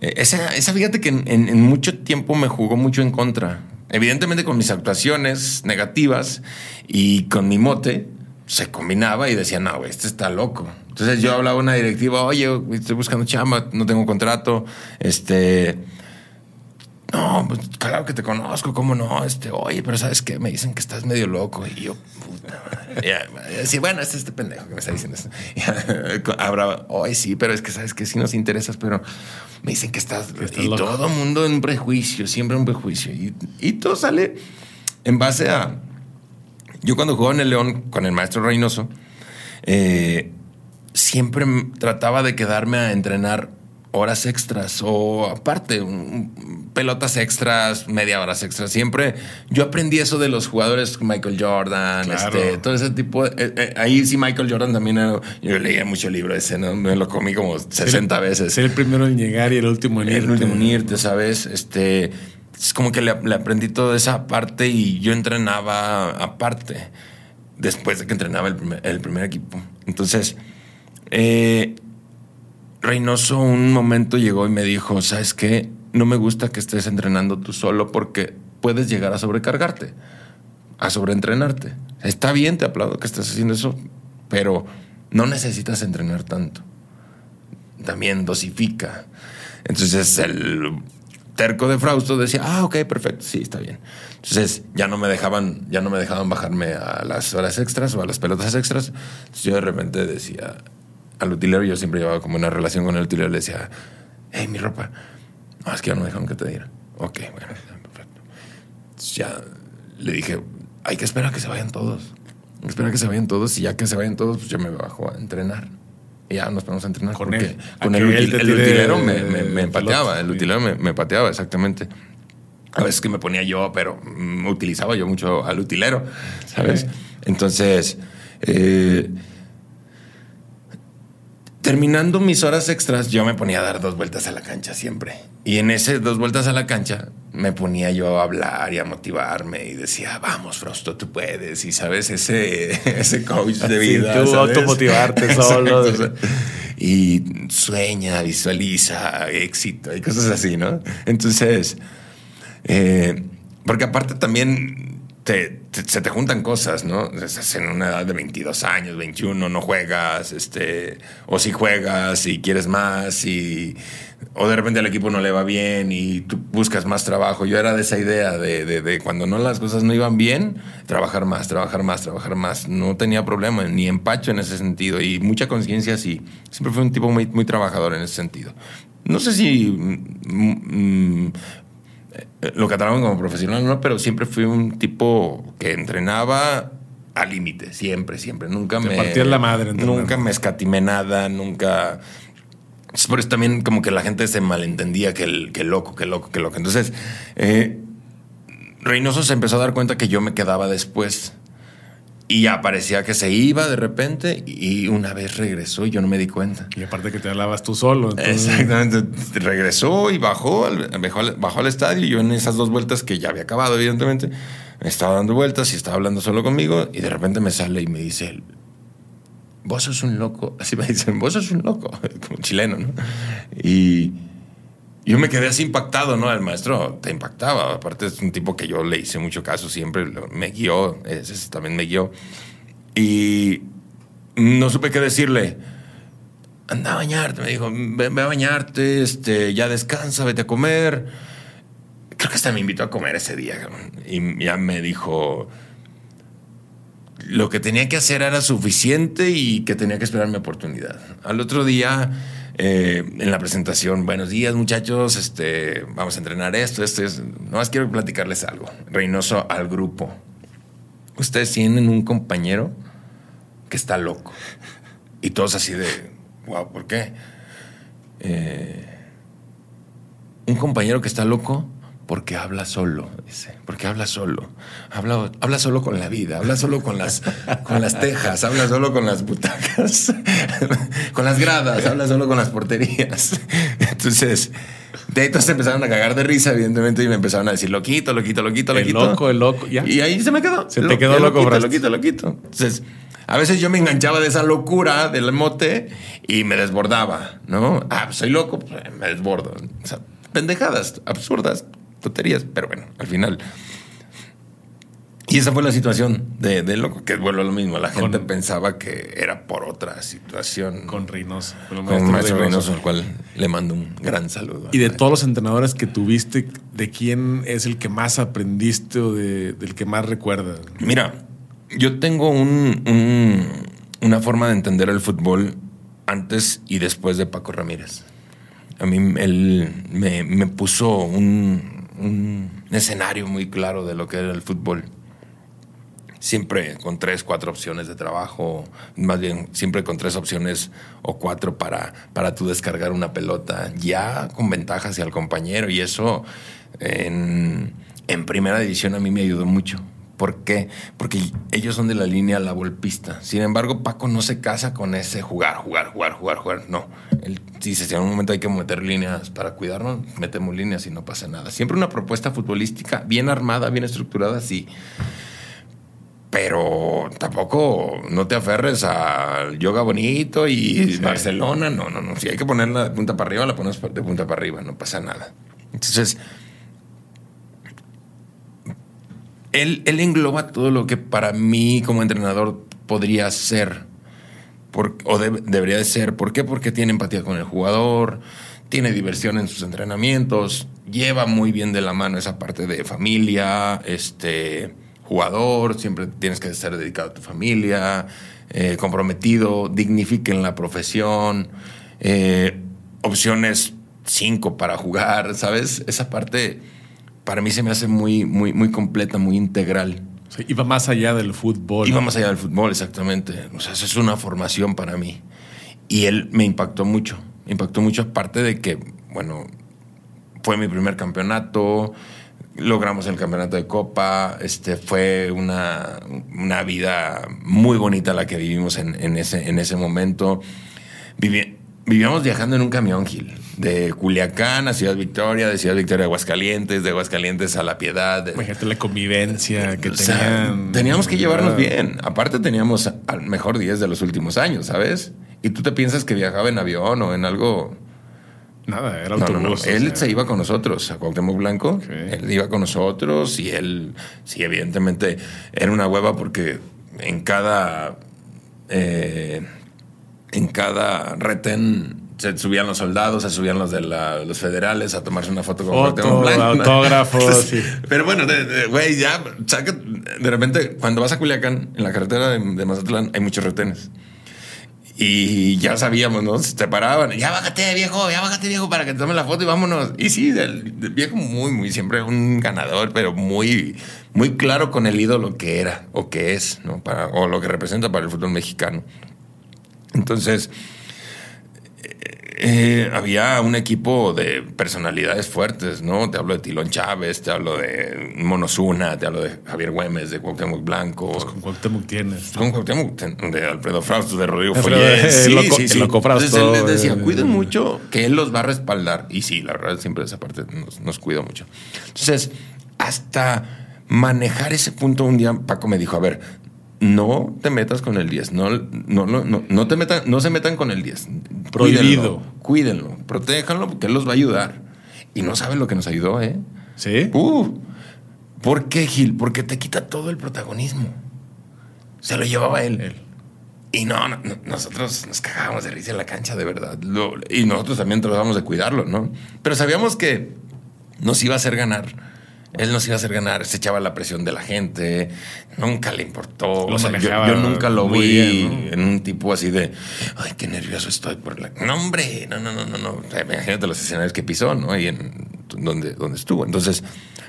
eh, esa, esa fíjate que en, mucho tiempo me jugó mucho en contra. Evidentemente con mis actuaciones negativas y con mi mote se combinaba y decía, no, güey, este está loco. Entonces yo hablaba a una directiva, oye, estoy buscando chamba, no tengo contrato, este... No, pues claro que te conozco, ¿cómo no? Este, oye, pero ¿sabes qué? Me dicen que estás medio loco. Y yo, puta madre. Sí, bueno, es este pendejo que me está diciendo esto. Habrá, oye, sí, pero es que sabes que sí nos interesas, pero me dicen que estás. estás y loco. todo mundo en prejuicio, siempre en prejuicio. Y, y todo sale en base a. Yo cuando jugaba en el León con el maestro Reynoso, eh, siempre trataba de quedarme a entrenar horas extras o aparte, un- pelotas extras, media horas extras. Siempre yo aprendí eso de los jugadores Michael Jordan, Claro. este, todo ese tipo. de- eh, eh, ahí sí Michael Jordan también era- yo leía mucho libro ese, ¿no? Me lo comí como 60 veces. Ser el primero en llegar y el último en El irte. último en irte, ¿sabes? Este, es como que le, le aprendí toda esa parte y yo entrenaba aparte, después de que entrenaba el primer, el primer equipo. Entonces, eh, Reynoso un momento llegó y me dijo, ¿sabes qué? No me gusta que estés entrenando tú solo porque puedes llegar a sobrecargarte, a sobreentrenarte. Está bien, te aplaudo que estés haciendo eso, pero no necesitas entrenar tanto también dosifica. Entonces el terco de Frausto decía, ah, ok, perfecto, sí, está bien. Entonces ya no me dejaban, ya no me dejaban bajarme a las horas extras o a las pelotas extras. Entonces yo de repente decía al utilero, yo siempre llevaba como una relación con el utilero, le decía, hey, mi ropa. No, es que ya no me dejaron que te diera. Ok, bueno, perfecto. Entonces ya le dije, hay que esperar a que se vayan todos. Hay que esperar a que se vayan todos y ya que se vayan todos, pues yo me bajo a entrenar. Y ya nos ponemos a entrenar. Con porque él. Con el, util- utilero me, me- pateaba. El utilero me, me pateaba, exactamente. A veces que me ponía yo, pero mm, utilizaba yo mucho al utilero, ¿sabes? Sí. Entonces, eh, terminando mis horas extras, yo me ponía a dar dos vueltas a la cancha siempre. Y en ese dos vueltas a la cancha me ponía yo a hablar y a motivarme y decía, vamos, Frosto, tú puedes. Y sabes, ese, ese coach de Sí, vida. tú ¿sabes? automotivarte solo. Exacto, o sea, y sueña, visualiza, éxito y cosas así, ¿no? Entonces, eh, porque aparte también te- se te juntan cosas, ¿no? En una edad de 22 años, 21, no juegas, este, o si juegas y quieres más, y, o de repente al equipo no le va bien y tú buscas más trabajo. Yo era de esa idea de, de- de cuando no las cosas no iban bien, trabajar más, trabajar más, trabajar más. No tenía problema, ni empacho en ese sentido, y mucha conciencia sí. Siempre fui un tipo muy, muy trabajador en ese sentido. No sé si mm, mm, lo catalogan como profesional, no, pero siempre fui un tipo que entrenaba al límite, siempre, siempre. Nunca Te me. partías la madre entrenando. Nunca me escatimé nada, nunca. Es por eso también como que la gente se malentendía que el que loco, que loco, que loco. Entonces, eh, Reynoso se empezó a dar cuenta que yo me quedaba después. Y ya parecía que se iba de repente y una vez regresó y yo no me di cuenta. Y aparte que te hablabas tú solo. entonces- Exactamente. Regresó y bajó al, bajó, bajó al estadio. Y yo en esas dos vueltas que ya había acabado, evidentemente, me estaba dando vueltas y estaba hablando solo conmigo. Y de repente me sale y me dice: Vos sos un loco. Así me dicen: Vos sos un loco. Como chileno, ¿no? Y, yo me quedé así impactado, ¿no? El maestro te impactaba. Aparte es un tipo que yo le hice mucho caso siempre, me guió, ese también me guió. Y no supe qué decirle. Anda a bañarte, me dijo, ve, a bañarte, este, ya descansa, vete a comer. Creo que hasta me invitó a comer ese día. Y ya me dijo, lo que tenía que hacer era suficiente y que tenía que esperar mi oportunidad. Al otro día eh, en la presentación, buenos días muchachos, este, vamos a entrenar esto, esto es, más quiero platicarles algo. Reynoso al grupo. Ustedes tienen un compañero que está loco. Y todos así de, wow, ¿por qué? Eh, un compañero que está loco porque habla solo, dice, porque habla solo. Habla, habla solo con la vida, habla solo con las, con las tejas, habla solo con las butacas, con las gradas, habla solo con las porterías. Entonces, de ahí todos empezaron a cagar de risa, evidentemente, y me empezaron a decir, loquito, loquito, loquito, loquito. El loco, el loco, ya. Y ahí se me quedó. Se te quedó loco, loquito, loquito, loquito. Entonces, a veces yo me enganchaba de esa locura del mote y me desbordaba, ¿no? Ah, soy loco, pues, me desbordo. O sea, pendejadas absurdas tonterías, pero bueno, al final. Y esa fue la situación de, loco, que vuelvo a lo mismo. La gente pensaba que era por otra situación. Con Reynoso. Con, con maestro Reynoso, al cual le mando un gran saludo. Y de todos los entrenadores que tuviste, ¿de quién es el que más aprendiste o del que más recuerdas? Mira, yo tengo un, una forma de entender el fútbol antes y después de Paco Ramírez. A mí él me puso un, un escenario muy claro de lo que era el fútbol. Siempre con tres, cuatro opciones de trabajo, más bien siempre con tres opciones o cuatro para, para tú descargar una pelota, ya con ventaja hacia el compañero. Y eso en, en primera división a mí me ayudó mucho ¿Por qué? Porque ellos son de la línea la golpista. Sin embargo, Paco no se casa con ese jugar, jugar, jugar, jugar, jugar. No. Él dice, si en un momento hay que meter líneas para cuidarnos, metemos líneas y no pasa nada. Siempre una propuesta futbolística bien armada, bien estructurada, sí. Pero tampoco no te aferres al yoga bonito y Barcelona. No, no, no. Si hay que ponerla de punta para arriba, la pones de punta para arriba. No pasa nada. Entonces él, engloba todo lo que para mí como entrenador podría ser o debería de ser. ¿Por qué? Porque tiene empatía con el jugador, tiene diversión en sus entrenamientos, lleva muy bien de la mano esa parte de familia, este jugador, siempre tienes que estar dedicado a tu familia, eh, comprometido, dignifiquen la profesión, eh, opciones cinco para jugar, ¿sabes? Esa parte para mí se me hace muy, muy, muy completa, muy integral. Sí, iba más allá del fútbol. Iba más allá del fútbol, exactamente. O sea, eso es una formación para mí. Y él me impactó mucho. Me impactó mucho, aparte de que, bueno, fue mi primer campeonato, logramos el campeonato de Copa, este, fue una, una vida muy bonita la que vivimos en, en ese, en ese momento. vivíamos viajando en un camión, Gil de Culiacán a Ciudad Victoria, de Ciudad Victoria a Aguascalientes, de Aguascalientes a La Piedad. Imagínate la convivencia que tenían. teníamos que llevarnos bien. Aparte teníamos al mejor 10 de los últimos años, ¿sabes? Y tú te piensas que viajaba en avión o en algo... Nada, era autobús. Él se iba con nosotros a Cuauhtémoc Blanco. Él iba con nosotros y él, sí, evidentemente era una hueva porque en cada... Eh, en cada retén se subían los soldados, se subían los de los federales a tomarse una foto con Foto, autógrafos. Pero bueno, güey, ya, de repente, cuando vas a Culiacán, en la carretera de, Mazatlán, hay muchos retenes. Y ya sabíamos, ¿no? Se paraban. Ya bájate, viejo, ya bájate, viejo, para que te tome la foto y vámonos. Y sí, el, viejo muy, muy, siempre un ganador, pero muy, muy claro con el ídolo que era o que es, ¿no? Para, o lo que representa para el fútbol mexicano. Entonces, eh, había un equipo de personalidades fuertes, ¿no? Te hablo de Tilón Chávez, te hablo de Monosuna, te hablo de Javier Güemes, de Cuauhtémoc Blanco. Pues con Cuauhtémoc tienes. Con Cuauhtémoc, de Alfredo Frausto, de Rodrigo Follé. Sí, sí, sí. Entonces él les decía, cuiden mucho, que él los va a respaldar. Y sí, la verdad, siempre esa parte nos, nos cuida mucho. Entonces, hasta manejar ese punto, un día Paco me dijo, a ver, no te metas con el 10. No, no, no, no, te metan, no se metan con el 10. Prohibido. Cuídenlo, cuídenlo, protéjanlo porque él los va a ayudar. Y no sabes lo que nos ayudó, ¿eh? ¿Sí? Uh, ¿Por qué, Gil? Porque te quita todo el protagonismo. Se lo llevaba él. Él. Y no, no, no, nosotros nos cagábamos de risa en la cancha, de verdad. Lo- y nosotros también tratábamos de cuidarlo, ¿no? Pero sabíamos que nos iba a hacer ganar. Él nos iba a hacer ganar, se echaba la presión de la gente, nunca le importó. Lo O sea, yo, nunca lo vi bien, ¿no? en un tipo así de, ay, qué nervioso estoy por la... No, hombre, no, no, no, no, no. O sea, imagínate los escenarios que pisó, ¿no? Ahí en donde, donde estuvo. Entonces,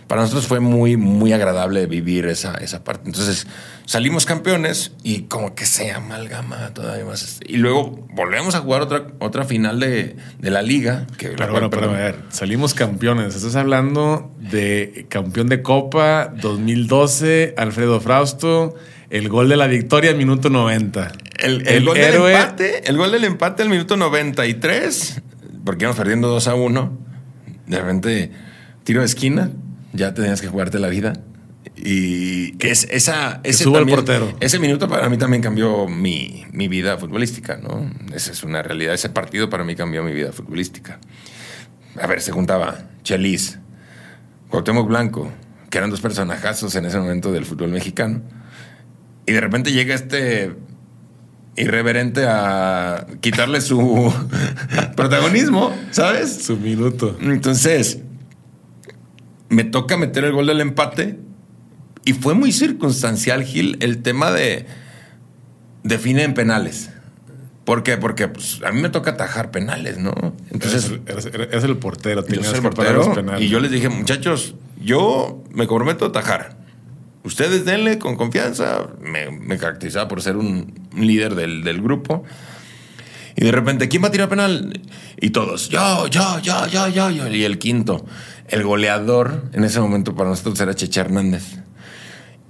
para nosotros fue muy, muy agradable vivir esa, esa parte. Entonces, salimos campeones y como que se amalgama todavía más. Y luego volvemos a jugar otra, otra final de, de la liga. Que Pero bueno, pero a perdón, ver, salimos campeones. Estás hablando de campeón de Copa 2012, Alfredo Frausto, el gol de la victoria al minuto 90. El, el gol del empate, el gol del empate al minuto 93, porque íbamos perdiendo 2 a 1. De repente, tiro de esquina, ya tenías que jugarte la vida. Y que es, esa, ese, suba el también- portero. ese minuto para mí también cambió mi, mi vida futbolística, ¿no? Esa es una realidad. Ese partido para mí cambió mi vida futbolística. A ver, se juntaba Chelis, Cuauhtémoc Blanco, que eran dos personajazos en ese momento del fútbol mexicano. Y de repente llega este irreverente a quitarle su protagonismo, ¿sabes? Su minuto. Entonces, me toca meter el gol del empate y fue muy circunstancial, Gil, el tema de define en penales. ¿Por qué? Porque pues, a mí me toca atajar penales, ¿no? Entonces, Eres, eres- eres el portero, yo soy el portero penales. y yo les dije, muchachos, yo me comprometo a atajar. Ustedes denle con confianza. Me, me caracterizaba por ser un, un líder del, del grupo. Y de repente, ¿quién va a tirar penal? Y todos, yo, yo, yo, yo, yo, yo. Y el quinto, el goleador en ese momento para nosotros era Cheche Hernández.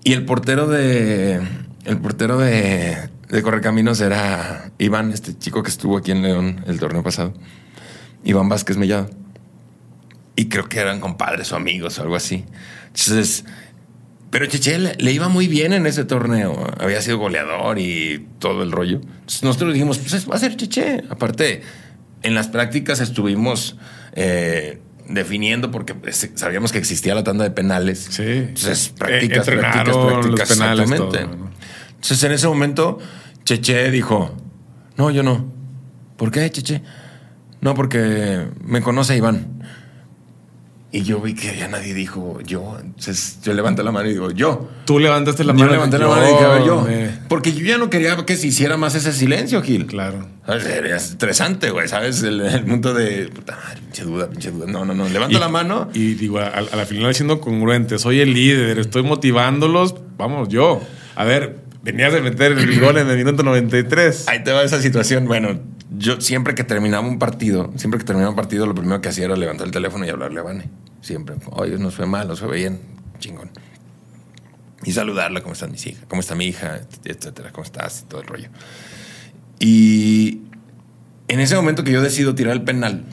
Y el portero de. El portero de, de Correcaminos era Iván, este chico que estuvo aquí en León el torneo pasado. Iván Vázquez Mellado. Y creo que eran compadres o amigos o algo así. Entonces. Pero Cheche le, le iba muy bien en ese torneo. Había sido goleador y todo el rollo. Entonces nosotros dijimos, pues va a ser Cheche. Aparte, en las prácticas estuvimos eh, definiendo porque sabíamos que existía la tanda de penales. Sí. Entonces, Eh, prácticas, prácticas, prácticas. los penales, exactamente. todo, ¿no? Entonces, en ese momento, Cheche dijo, no, yo no. ¿Por qué, Cheche? No, porque me conoce Iván. Y yo vi que ya nadie dijo yo. Entonces, yo levanté la mano y digo, yo. Tú levantaste la Yo mano. levanté la mano y dije, a ver, yo. me- Porque yo ya no quería que se hiciera más ese silencio, Gil. Claro. Era estresante, güey, ¿sabes? El, el punto de, madre, pinche duda, pinche duda. No, no, no. Levanto Y- la mano. Y digo, a, a la final siendo congruente, soy el líder, estoy motivándolos, vamos, yo. A ver, venías de meter el gol en el minuto 93. Ahí te va esa situación. Bueno, yo siempre que terminaba un partido, siempre que terminaba un partido, lo primero que hacía era levantar el teléfono y hablarle a Vane. Siempre. Oye, nos fue mal, nos fue bien. Chingón. Y saludarla, ¿cómo están mis hijas? ¿Cómo está mi hija? Etcétera, ¿cómo estás? Y todo el rollo. Y en ese momento que yo decido tirar el penal,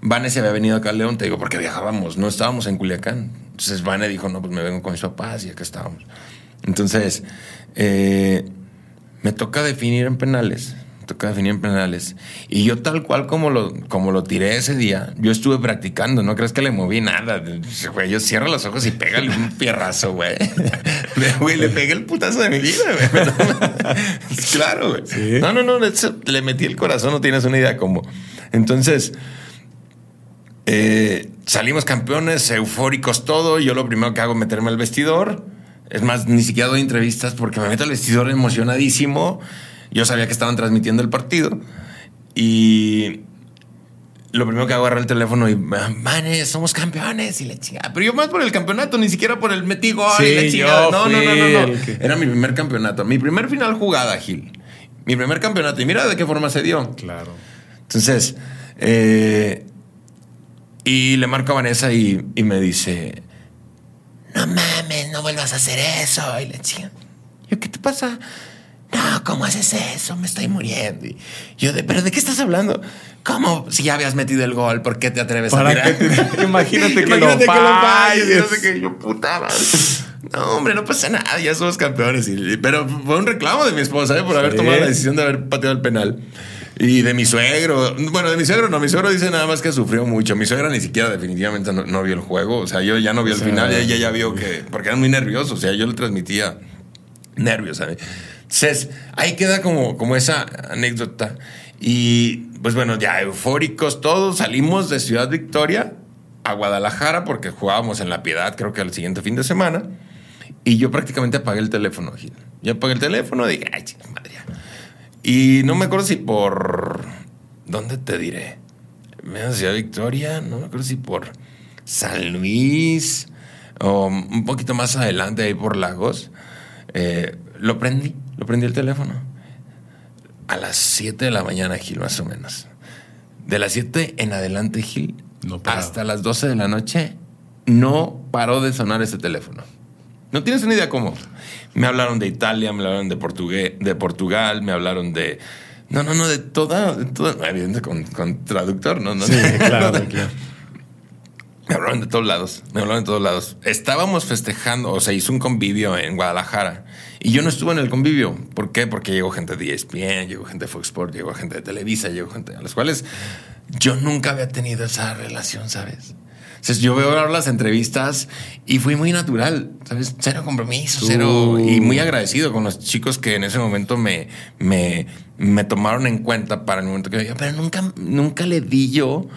Vane se había venido acá a León, te digo, porque viajábamos, no estábamos en Culiacán. Entonces Vane dijo, no, pues me vengo con mis papás y acá estábamos. Entonces, eh, me toca definir en penales. Toca definir en penales. Y yo tal cual como lo, como lo tiré ese día, yo estuve practicando, no crees que le moví nada. Güey, yo cierro los ojos y pégale un pierrazo, güey. Güey, le pegué el putazo de mi vida, güey. claro, güey. Sí. No, no, no, le metí el corazón, no tienes una idea cómo. Entonces, eh, salimos campeones, eufóricos todo. Yo lo primero que hago es meterme al vestidor. Es más, ni siquiera doy entrevistas porque me meto al vestidor emocionadísimo. Yo sabía que estaban transmitiendo el partido. Y lo primero que hago es agarrar el teléfono y, manes, somos campeones. Y le chingada. Pero yo más por el campeonato, ni siquiera por el metí gol y Sí, la chingada. No, no, no, no, no. que- Era mi primer campeonato. Mi primer final jugada, Gil. Mi primer campeonato. Y mira de qué forma se dio. Claro. Entonces, eh, y le marco a Vanessa y, y me dice, no mames, no vuelvas a hacer eso. Y le decía, yo, ¿qué te pasa? No, ¿cómo haces eso? Me estoy muriendo. Y yo, de, ¿pero de qué estás hablando? ¿Cómo? Si ya habías metido el gol, ¿por qué te atreves a ¿Para tirar? qué te- imagínate que lo Imagínate falles, no falles. qué. Yo, puta madre. No, hombre, no pasa nada, ya somos campeones. Y- pero fue un reclamo de mi esposa ¿eh? por haber Sí. tomado la decisión de haber pateado el penal. Y de mi suegro. Bueno, de mi suegro no. Mi suegro dice nada más que sufrió mucho. Mi suegra ni siquiera definitivamente no, vio el juego. O sea, yo ya no vi el final. Ella ya vio que... Porque eran muy nerviosos. O sea, yo le transmitía nervios. ¿sabes? Entonces, ahí queda como, como esa anécdota. Y pues bueno, ya eufóricos todos. Salimos de Ciudad Victoria a Guadalajara porque jugábamos en La Piedad creo que al siguiente fin de semana. Y yo prácticamente apagué el teléfono, Gil. Yo apagué el teléfono y dije, ay, chica madre. Y no me acuerdo si por. ¿Dónde te diré? Me decía Victoria, no me acuerdo si por San Luis o un poquito más adelante, ahí por Lagos. Eh, lo prendí, lo prendí el teléfono. A las 7 de la mañana, Gil, más o menos. De las 7 en adelante, Gil, hasta las 12 de la noche, no paró de sonar ese teléfono. No tienes una idea cómo. Me hablaron de Italia, me hablaron de, de Portugal, me hablaron de... No, no, no, de toda, de toda evidentemente con, traductor, ¿no? no sí, claro, claro. Me hablaron de todos lados, me hablaron de todos lados. Estábamos festejando, o sea, hizo un convivio en Guadalajara y yo no estuve en el convivio. ¿Por qué? Porque llegó gente de ESPN, llegó gente de Fox Sports, llegó gente de Televisa, llegó gente a las cuales yo nunca había tenido esa relación, ¿sabes? Entonces yo veo ahora las entrevistas y fui muy natural, ¿sabes? Cero compromiso, cero. Y muy agradecido con los chicos que en ese momento me, me, me tomaron en cuenta para el momento que veía, pero nunca, nunca le di yo,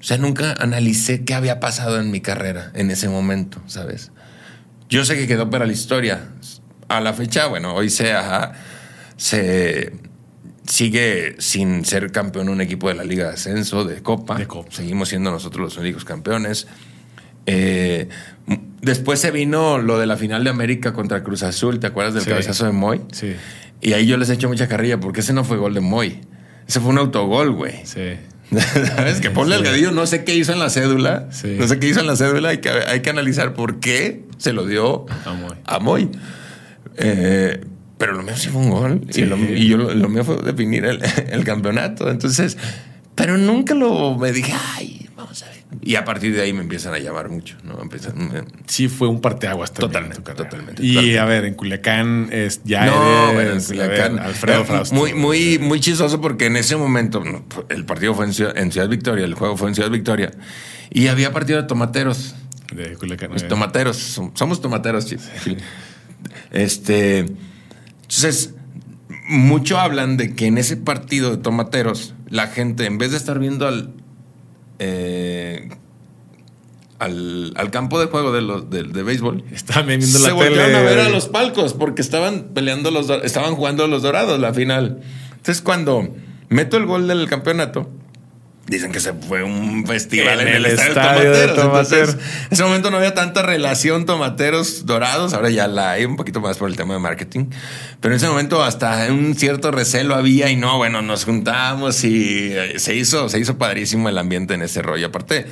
o sea, nunca analicé qué había pasado en mi carrera en ese momento, ¿sabes? Yo sé que quedó para la historia. A la fecha, bueno, hoy se, se sigue sin ser campeón un equipo de la Liga de Ascenso, de Copa. Seguimos siendo nosotros los únicos campeones. Eh, después se vino lo de la final de América contra Cruz Azul, ¿te acuerdas del cabezazo de Moy? Sí. Y ahí yo les he hecho mucha carrilla porque ese no fue gol de Moy. Ese fue un autogol, güey. Sí. ¿Sabes? Que ponle al gadillo, no sé qué hizo en la cédula. No sé qué hizo en la cédula. Hay que, hay que analizar por qué se lo dio a Moy. A Moy. Eh, pero lo mío sí fue un gol. Y, yo lo, mío fue definir el, campeonato. Entonces, pero nunca lo me dije, ay, vamos a ver. Y a partir de ahí me empiezan a llamar mucho, ¿no? sí, fue un parteaguas Totalmente, totalmente. Y a ver, en Culiacán es ya. No, bueno, en Culiacán. Alfredo Frausto. Muy, muy, muy chistoso porque en ese momento el partido fue en Ciudad, Victoria, el juego fue en Ciudad Victoria. Y había partido de tomateros. De Culiacán. Pues, tomateros. Somos tomateros, chicos. Este. Entonces, mucho hablan de que en ese partido de tomateros, la gente, en vez de estar viendo al. Eh, al, campo de juego de, los, de, béisbol. Estaban viendo la se volvieron a ver a los palcos porque estaban peleando los estaban jugando los dorados la final. Entonces, cuando meto el gol del campeonato, Dicen que se fue un festival en, el, estadio, de Tomateros. en ese momento no había tanta relación tomateros dorados. Ahora ya la hay un poquito más por el tema de marketing. Pero en ese momento hasta un cierto recelo había y no, bueno, nos juntamos y eh, se hizo, se hizo padrísimo el ambiente en ese rollo. Aparte,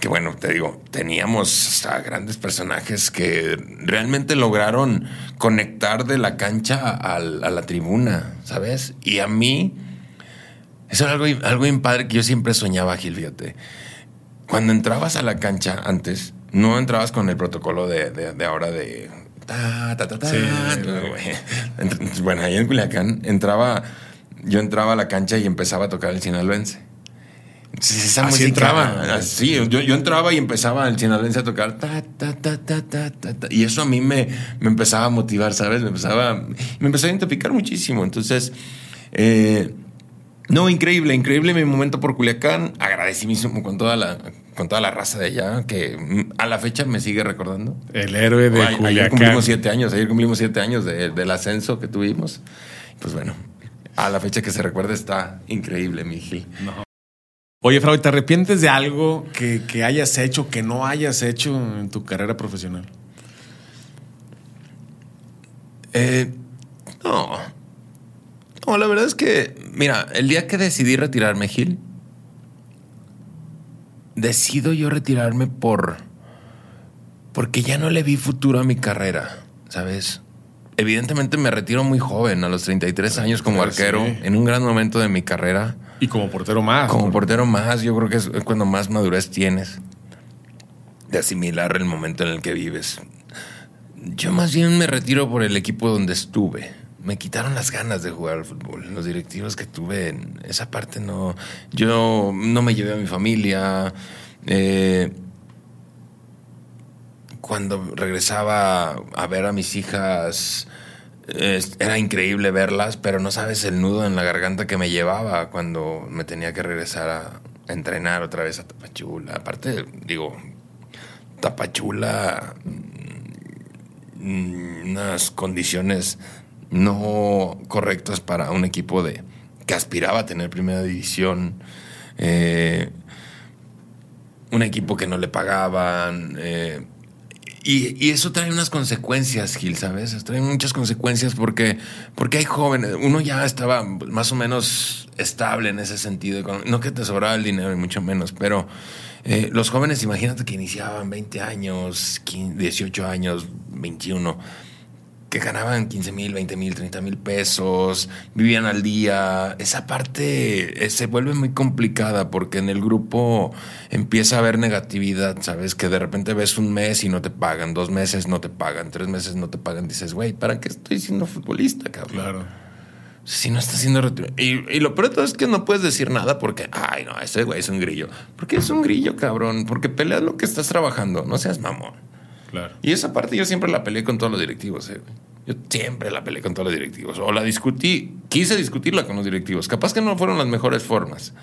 que bueno, te digo, teníamos a grandes personajes que realmente lograron conectar de la cancha a la tribuna, ¿sabes? Y a mí eso era algo, algo bien padre que yo siempre soñaba, Gil, fíjate. Cuando entrabas a la cancha antes, no entrabas con el protocolo de, de, ahora de... Ta, ta, ta, ta, bueno, ahí en Culiacán entraba... Yo entraba a la cancha y empezaba a tocar el sinaloense. Entonces esa así entraba. Así, yo, yo, entraba y empezaba el sinaloense a tocar. Ta, ta, ta, ta, ta, ta, y eso a mí me, me empezaba a motivar, ¿sabes? Me empezaba, me empezó a identificar muchísimo. Entonces, eh, no, increíble, increíble mi momento por Culiacán. Agradecidísimo con toda la, con toda la raza de allá, que mm, a la fecha me sigue recordando. El héroe de Culiacán. Ayer cumplimos siete años, ayer cumplimos siete años del ascenso que tuvimos. Pues bueno, a la fecha que se recuerda está increíble, mi Gil. Oye, Frau, ¿te arrepientes de algo que, que hayas hecho, que no hayas hecho en tu carrera profesional? Eh, no, no, la verdad es que, mira, el día que decidí retirarme, Gil, decido yo retirarme por. porque ya no le vi futuro a mi carrera, ¿sabes? Evidentemente me retiro muy joven, a los 33 años como arquero, en un gran momento de mi carrera. Y como portero más. Como portero más, yo creo que es cuando más madurez tienes de asimilar el momento en el que vives. Yo más bien me retiro por el equipo donde estuve me quitaron las ganas de jugar al fútbol. Los directivos que tuve, en esa parte no. Yo no me llevé a mi familia. Eh, cuando regresaba a ver a mis hijas, era increíble verlas, pero no sabes el nudo en la garganta que me llevaba cuando me tenía que regresar a entrenar otra vez a Tapachula. Aparte, digo, Tapachula, mm, unas condiciones no correctas para un equipo de que aspiraba a tener primera división. Eh, un equipo que no le pagaban. Eh, y, eso trae unas consecuencias, Gil, ¿sabes? Trae muchas consecuencias porque, porque hay jóvenes. Uno ya estaba más o menos estable en ese sentido. No que te sobraba el dinero, y mucho menos, pero eh, los jóvenes, imagínate que iniciaban 20 años, 18 años, 21 que ganaban 15 mil, 20 mil, 30 mil pesos, vivían al día. Esa parte eh, se vuelve muy complicada porque en el grupo empieza a haber negatividad, ¿sabes? Que de repente ves un mes y no te pagan, dos meses no te pagan, tres meses no te pagan. Dices, güey, ¿para qué estoy siendo futbolista, cabrón? Claro. Si no estás siendo y, y, lo peor de todo es que no puedes decir nada porque, ay, no, ese güey es un grillo. Porque es un grillo, cabrón. Porque peleas lo que estás trabajando. No seas mamón. Y esa parte yo siempre la peleé con todos los directivos. Eh. Yo siempre la peleé con todos los directivos. O la discutí, quise discutirla con los directivos. Capaz que no fueron las mejores formas.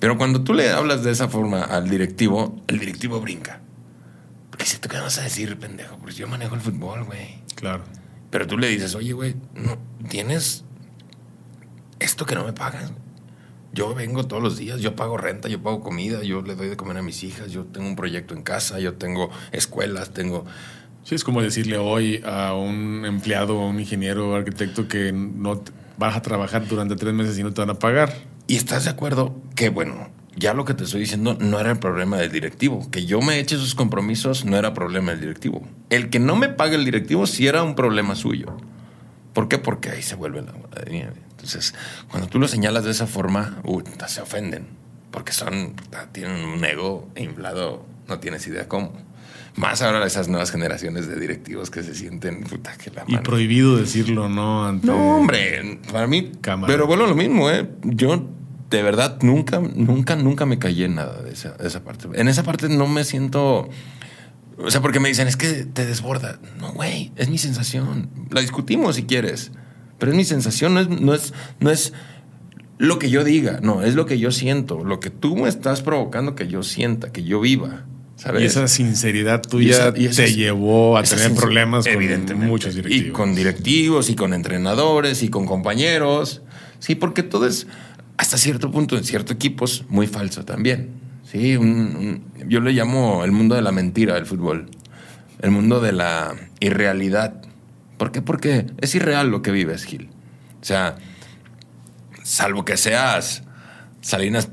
Pero cuando tú le hablas de esa forma al directivo, el directivo brinca. Porque dice, ¿tú qué vas a decir, pendejo? Pues yo manejo el fútbol, güey. Claro. Pero tú le dices, oye, güey, no, tienes esto que no me pagas. Yo vengo todos los días, yo pago renta, yo pago comida, yo le doy de comer a mis hijas, yo tengo un proyecto en casa, yo tengo escuelas, tengo... Sí, es como decirle hoy a un empleado, a un ingeniero arquitecto que no vas a trabajar durante tres meses y no te van a pagar. Y estás de acuerdo que, bueno, ya lo que te estoy diciendo no era el problema del directivo. Que yo me eche esos compromisos no era problema del directivo. El que no me pague el directivo sí era un problema suyo. ¿Por qué? Porque ahí se vuelve la entonces, cuando tú lo señalas de esa forma, se ofenden, porque son, tienen un ego inflado, no tienes idea cómo. Más ahora esas nuevas generaciones de directivos que se sienten puta que la Y prohibido decirlo, ¿no? no, hombre, para mí. Pero bueno, lo mismo, ¿eh? Yo de verdad nunca, nunca, nunca me callé en nada de esa, de esa parte. En esa parte no me siento. O sea, porque me dicen, es que te desborda. No, güey, es mi sensación. La discutimos si quieres. Pero es mi sensación, no es, no es, no es lo que yo diga, no, es lo que yo siento, lo que tú me estás provocando que yo sienta, que yo viva. ¿sabes? Y esa sinceridad tuya te llevó a tener problemas con muchos directivos. Y con directivos, y con entrenadores, y con compañeros. Sí, porque todo es, hasta cierto punto, en ciertos equipos, muy falso también. Sí, yo le llamo el mundo de la mentira del fútbol. El mundo de la irrealidad. ¿Por qué? Porque es irreal lo que vives, Gil. O sea, salvo que seas Salinas,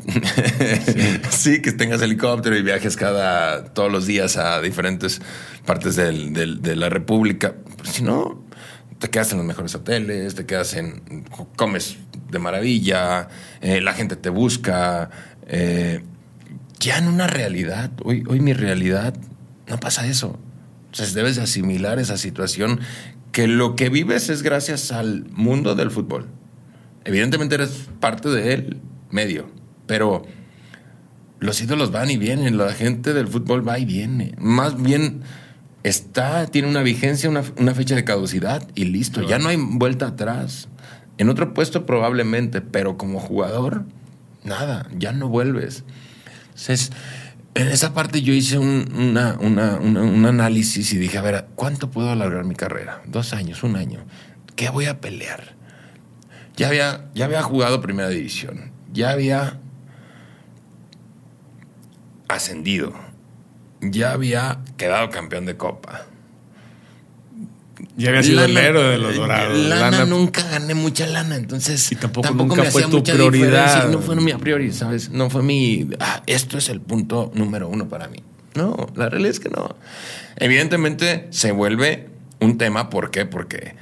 sí. que tengas helicóptero y viajes cada todos los días a diferentes partes de la República. si no, te quedas en los mejores hoteles, te quedas en. comes de maravilla, eh, la gente te busca. Eh, ya en una realidad, hoy, hoy mi realidad, no pasa eso. Entonces debes asimilar esa situación que lo que vives es gracias al mundo del fútbol. Evidentemente eres parte de él, medio, pero los ídolos van y vienen, la gente del fútbol va y viene. Más bien está, tiene una vigencia, una, fecha de caducidad y listo, ya no hay vuelta atrás. En otro puesto probablemente, pero como jugador, nada, ya no vuelves. En esa parte yo hice un, análisis y dije, a ver, ¿cuánto puedo alargar mi carrera? Dos años, un año. ¿Qué voy a pelear? Ya había, ya había jugado primera división, ya había ascendido, ya había quedado campeón de copa ya había sido el héroe de los dorados. Lana, nunca gané mucha lana, entonces. Y tampoco, nunca fue tu prioridad. No fue mi prioridad, ¿sabes? No fue mi. Ah, esto es el punto número uno para mí. No, la realidad es que no. Evidentemente se vuelve un tema. ¿Por qué? Porque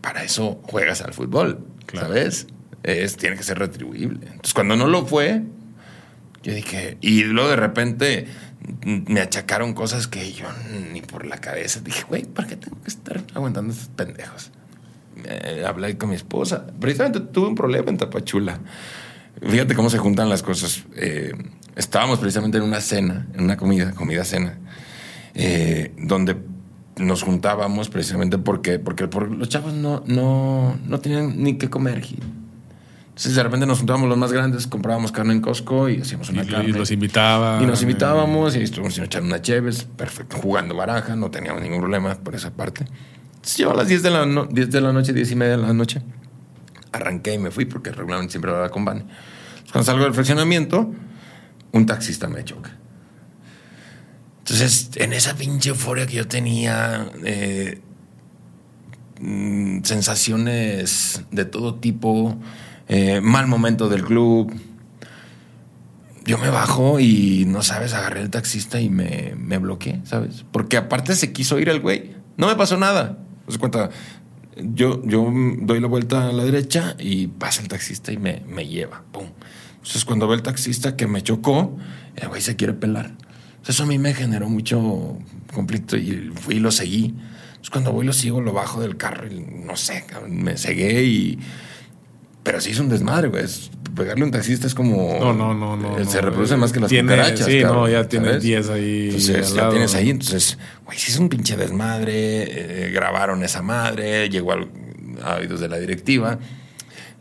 para eso juegas al fútbol, ¿sabes? Es, tiene que ser retribuible. Entonces, cuando no lo fue, yo dije. Y luego de repente me achacaron cosas que yo ni por la cabeza dije, güey, ¿por qué tengo que estar aguantando estos pendejos? eh, hablé con mi esposa. Precisamente tuve un problema en Tapachula. Fíjate cómo se juntan las cosas. Eh, estábamos precisamente en una cena, en una comida, comida cena, eh, donde nos juntábamos precisamente porque, porque, los chavos no, no, no tenían ni qué comer. Entonces de repente nos juntábamos los más grandes, comprábamos carne en Costco y hacíamos una carne. Y los invitaba. Y nos invitábamos y estuvimos echando una cheves, perfecto, jugando baraja, no teníamos ningún problema por esa parte. Entonces yo a las 10 de la, 10 de la noche, 10 y media de la noche, arranqué y me fui porque regularmente siempre hablaba con Bani. Cuando salgo del fraccionamiento, un taxista me choca. Entonces, en esa pinche euforia que yo tenía, eh, mm, sensaciones de todo tipo, eh, mal momento del club, yo me bajo y no sabes, agarré el taxista y me, me bloqueé, ¿sabes? Porque aparte se quiso ir el güey. No me pasó nada. Se cuenta, yo, yo doy la vuelta a la derecha y pasa el taxista y me, me lleva. Pum. Entonces, cuando ve el taxista que me chocó, el güey se quiere pelar. eso a mí me generó mucho conflicto y fui y lo seguí. Entonces, cuando voy lo sigo, lo bajo del carro y no sé, me cegué y. Pero sí es un desmadre, güey. Pegarle a un taxista es como. No, no, no. no se reproduce más que las cucarachas. Sí, no, ya tienes 10 ahí. Entonces, ya tienes ahí. Entonces, güey, sí es un pinche desmadre. Eh, grabaron esa madre, llegó a oídos de la directiva.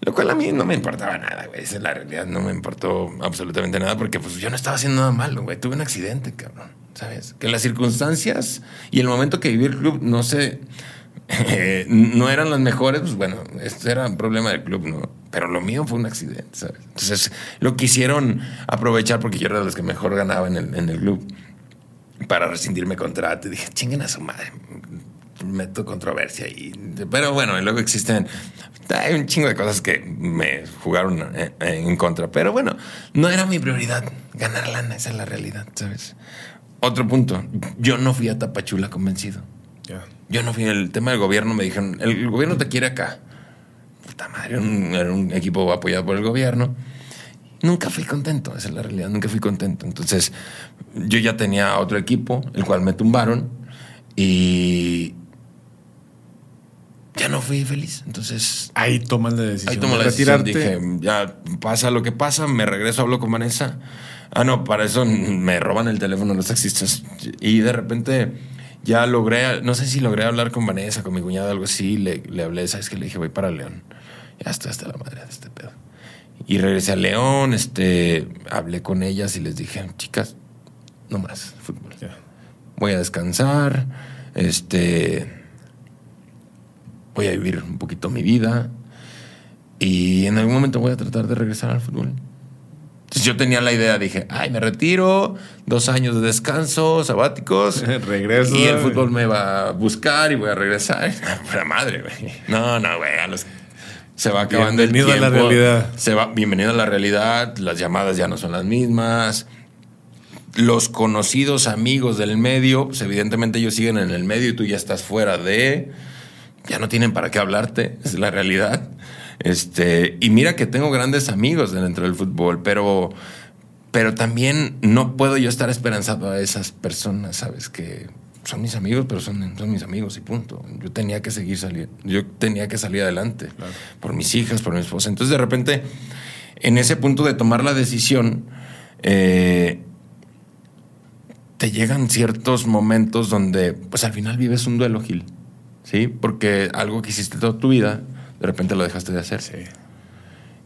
Lo cual a mí no me importaba nada, güey. Esa es la realidad. No me importó absolutamente nada porque pues yo no estaba haciendo nada malo, güey. Tuve un accidente, cabrón. ¿Sabes? Que las circunstancias y el momento que viví el club, no sé, no eran las mejores, pues bueno, este era un problema del club, ¿no? Pero lo mío fue un accidente, ¿sabes? Entonces lo quisieron aprovechar porque yo era de los que mejor ganaba en el, en el club para rescindirme contrato. Y dije, chinguen a su madre meto controversia y pero bueno luego existen hay un chingo de cosas que me jugaron en contra pero bueno no era mi prioridad ganar lana esa es la realidad sabes otro punto yo no fui a Tapachula convencido yo no fui el tema del gobierno me dijeron el gobierno te quiere acá puta madre era un equipo apoyado por el gobierno nunca fui contento esa es la realidad nunca fui contento entonces yo ya tenía otro equipo el cual me tumbaron y ya no fui feliz. Entonces. Ahí tomas la decisión. Ahí tomo la decisión. Dije, ya pasa lo que pasa, me regreso, hablo con Vanessa. Ah, no, para eso me roban el teléfono los taxistas. Y de repente ya logré, no sé si logré hablar con Vanessa, con mi cuñada, algo así. Le, le hablé, ¿sabes que Le dije, voy para León. Ya estoy hasta la madre de este pedo. Y regresé a León, este, hablé con ellas y les dije, chicas, no más fútbol. Voy a descansar, este voy a vivir un poquito mi vida y en algún momento voy a tratar de regresar al fútbol. Entonces yo tenía la idea, dije, ay, me retiro, dos años de descanso, sabáticos. Regreso. Y el fútbol me va a buscar y voy a regresar. La madre, güey. No, no, güey. Se va acabando el tiempo. Bienvenido a la realidad. Se va, bienvenido a la realidad. Las llamadas ya no son las mismas. Los conocidos amigos del medio, pues evidentemente ellos siguen en el medio y tú ya estás fuera de ya no tienen para qué hablarte, es la realidad. Este, y mira que tengo grandes amigos dentro del fútbol, pero, pero también no puedo yo estar esperanzado a esas personas, ¿sabes? Que son mis amigos, pero son, son mis amigos y punto. Yo tenía que seguir saliendo, yo tenía que salir adelante por mis hijas, por mi esposa. Entonces, de repente, en ese punto de tomar la decisión, eh, te llegan ciertos momentos donde, pues al final vives un duelo, Gil. ¿sí? Porque algo que hiciste toda tu vida, de repente lo dejaste de hacer. Sí.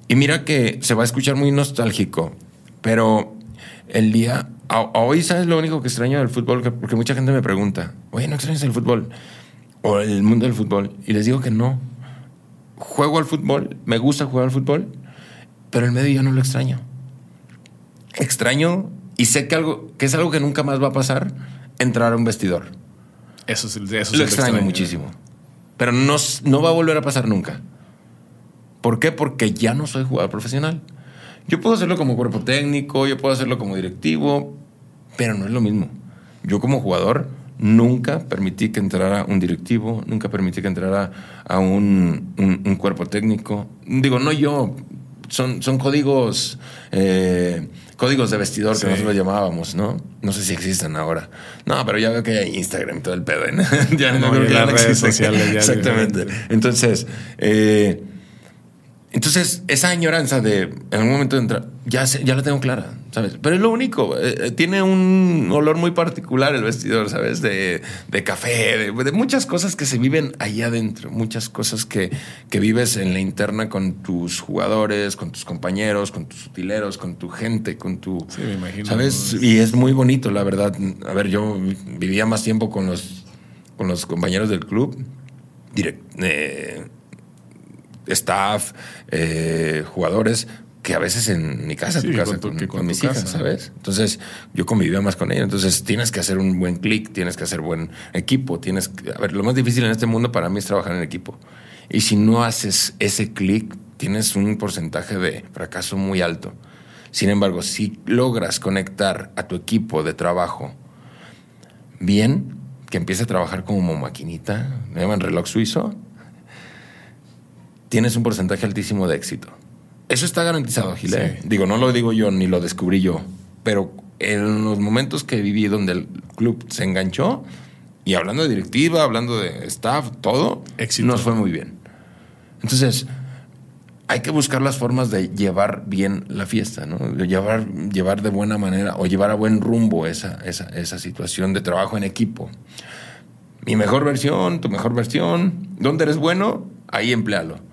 Y mira que se va a escuchar muy nostálgico, pero el día, hoy sabes lo único que extraño del fútbol, porque mucha gente me pregunta, oye, ¿no extrañas el fútbol? O el mundo del fútbol. Y les digo que no. Juego al fútbol, me gusta jugar al fútbol, pero el medio ya no lo extraño. Extraño y sé que, algo, que es algo que nunca más va a pasar, entrar a un vestidor. Eso, eso lo extraño muchísimo. Pero no, no va a volver a pasar nunca. ¿Por qué? Porque ya no soy jugador profesional. Yo puedo hacerlo como cuerpo técnico, yo puedo hacerlo como directivo, pero no es lo mismo. Yo como jugador nunca permití que entrara un directivo, nunca permití que entrara a un, un, cuerpo técnico. Digo, no yo, son, son códigos, eh, códigos de vestidor Sí. que nosotros llamábamos, ¿no? No sé si existen ahora. No, pero ya veo que hay Instagram y todo el pedo. ¿no? ya No, creo y que las redes existen. sociales ya Exactamente. Entonces, eh, entonces, esa añoranza de en algún momento de entrar, ya, sé- ya la tengo clara, ¿sabes? Pero es lo único. eh, eh, tiene un olor muy particular el vestidor, ¿sabes? De, de café, de, de muchas cosas que se viven ahí adentro, muchas cosas que, que vives en la interna con tus jugadores, con tus compañeros, con tus utileros, con tu gente, con tu. Sí, me imagino. ¿Sabes? Y es muy bonito, la verdad. A ver, yo vivía más tiempo con los, con los compañeros del club, direct- eh, staff, eh, jugadores, que a veces en mi casa, Sí, tu casa, con tu- con, que con con mis hijas, casa. ¿sabes? Entonces yo convivía más con ellos. Entonces tienes que hacer un buen clic, tienes que hacer buen equipo, tienes que... A ver, lo más difícil en este mundo para mí es trabajar en equipo. Y si no haces ese clic, tienes un porcentaje de fracaso muy alto. Sin embargo, si logras conectar a tu equipo de trabajo bien, que empiece a trabajar como maquinita, me llaman reloj suizo, tienes un porcentaje altísimo de éxito. Eso está garantizado, Gil. ¿eh? Sí. Digo, no lo digo yo ni lo descubrí yo, pero en los momentos que viví donde el club se enganchó, y hablando de directiva, hablando de staff, todo, Éxito. nos fue muy bien. Entonces, hay que buscar las formas de llevar bien la fiesta, ¿no? De llevar, llevar de buena manera o llevar a buen rumbo esa, esa, esa situación de trabajo en equipo. Mi mejor versión, tu mejor versión. ¿Dónde eres bueno? Ahí emplealo.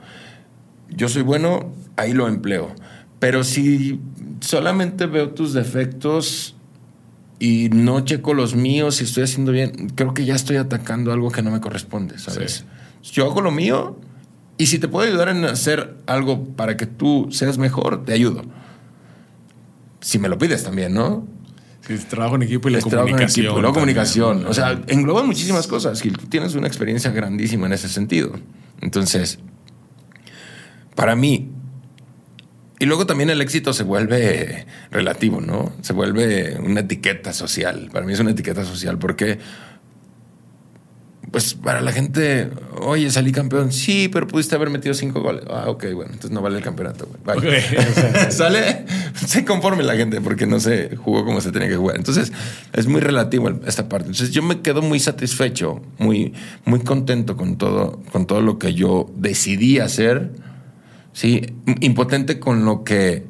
Yo soy bueno, ahí lo empleo. Pero si solamente veo tus defectos y no checo los míos y estoy haciendo bien, creo que ya estoy atacando algo que no me corresponde, ¿sabes? Yo hago lo mío y si te puedo ayudar en hacer algo para que tú seas mejor, te ayudo. Si me lo pides también, ¿no? Sí, es trabajo en equipo y la Es trabajo en comunicación. equipo, también. comunicación. O sea, engloba muchísimas cosas. Gil. Tú tienes una experiencia grandísima en ese sentido. Entonces, para mí, y luego también el éxito se vuelve relativo, ¿no? Se vuelve una etiqueta social. Para mí es una etiqueta social porque, pues para la gente, oye, salí campeón. Sí, pero pudiste haber metido cinco goles. Ah, ok, bueno, entonces no vale el campeonato. güey. Bye. Ok. ¿Sale? Se conforme la gente porque no se jugó como se tenía que jugar. Entonces, es muy relativo el- esta parte. Entonces, yo me quedo muy satisfecho, muy, muy contento con todo, con todo lo que yo decidí hacer. Sí, impotente con lo que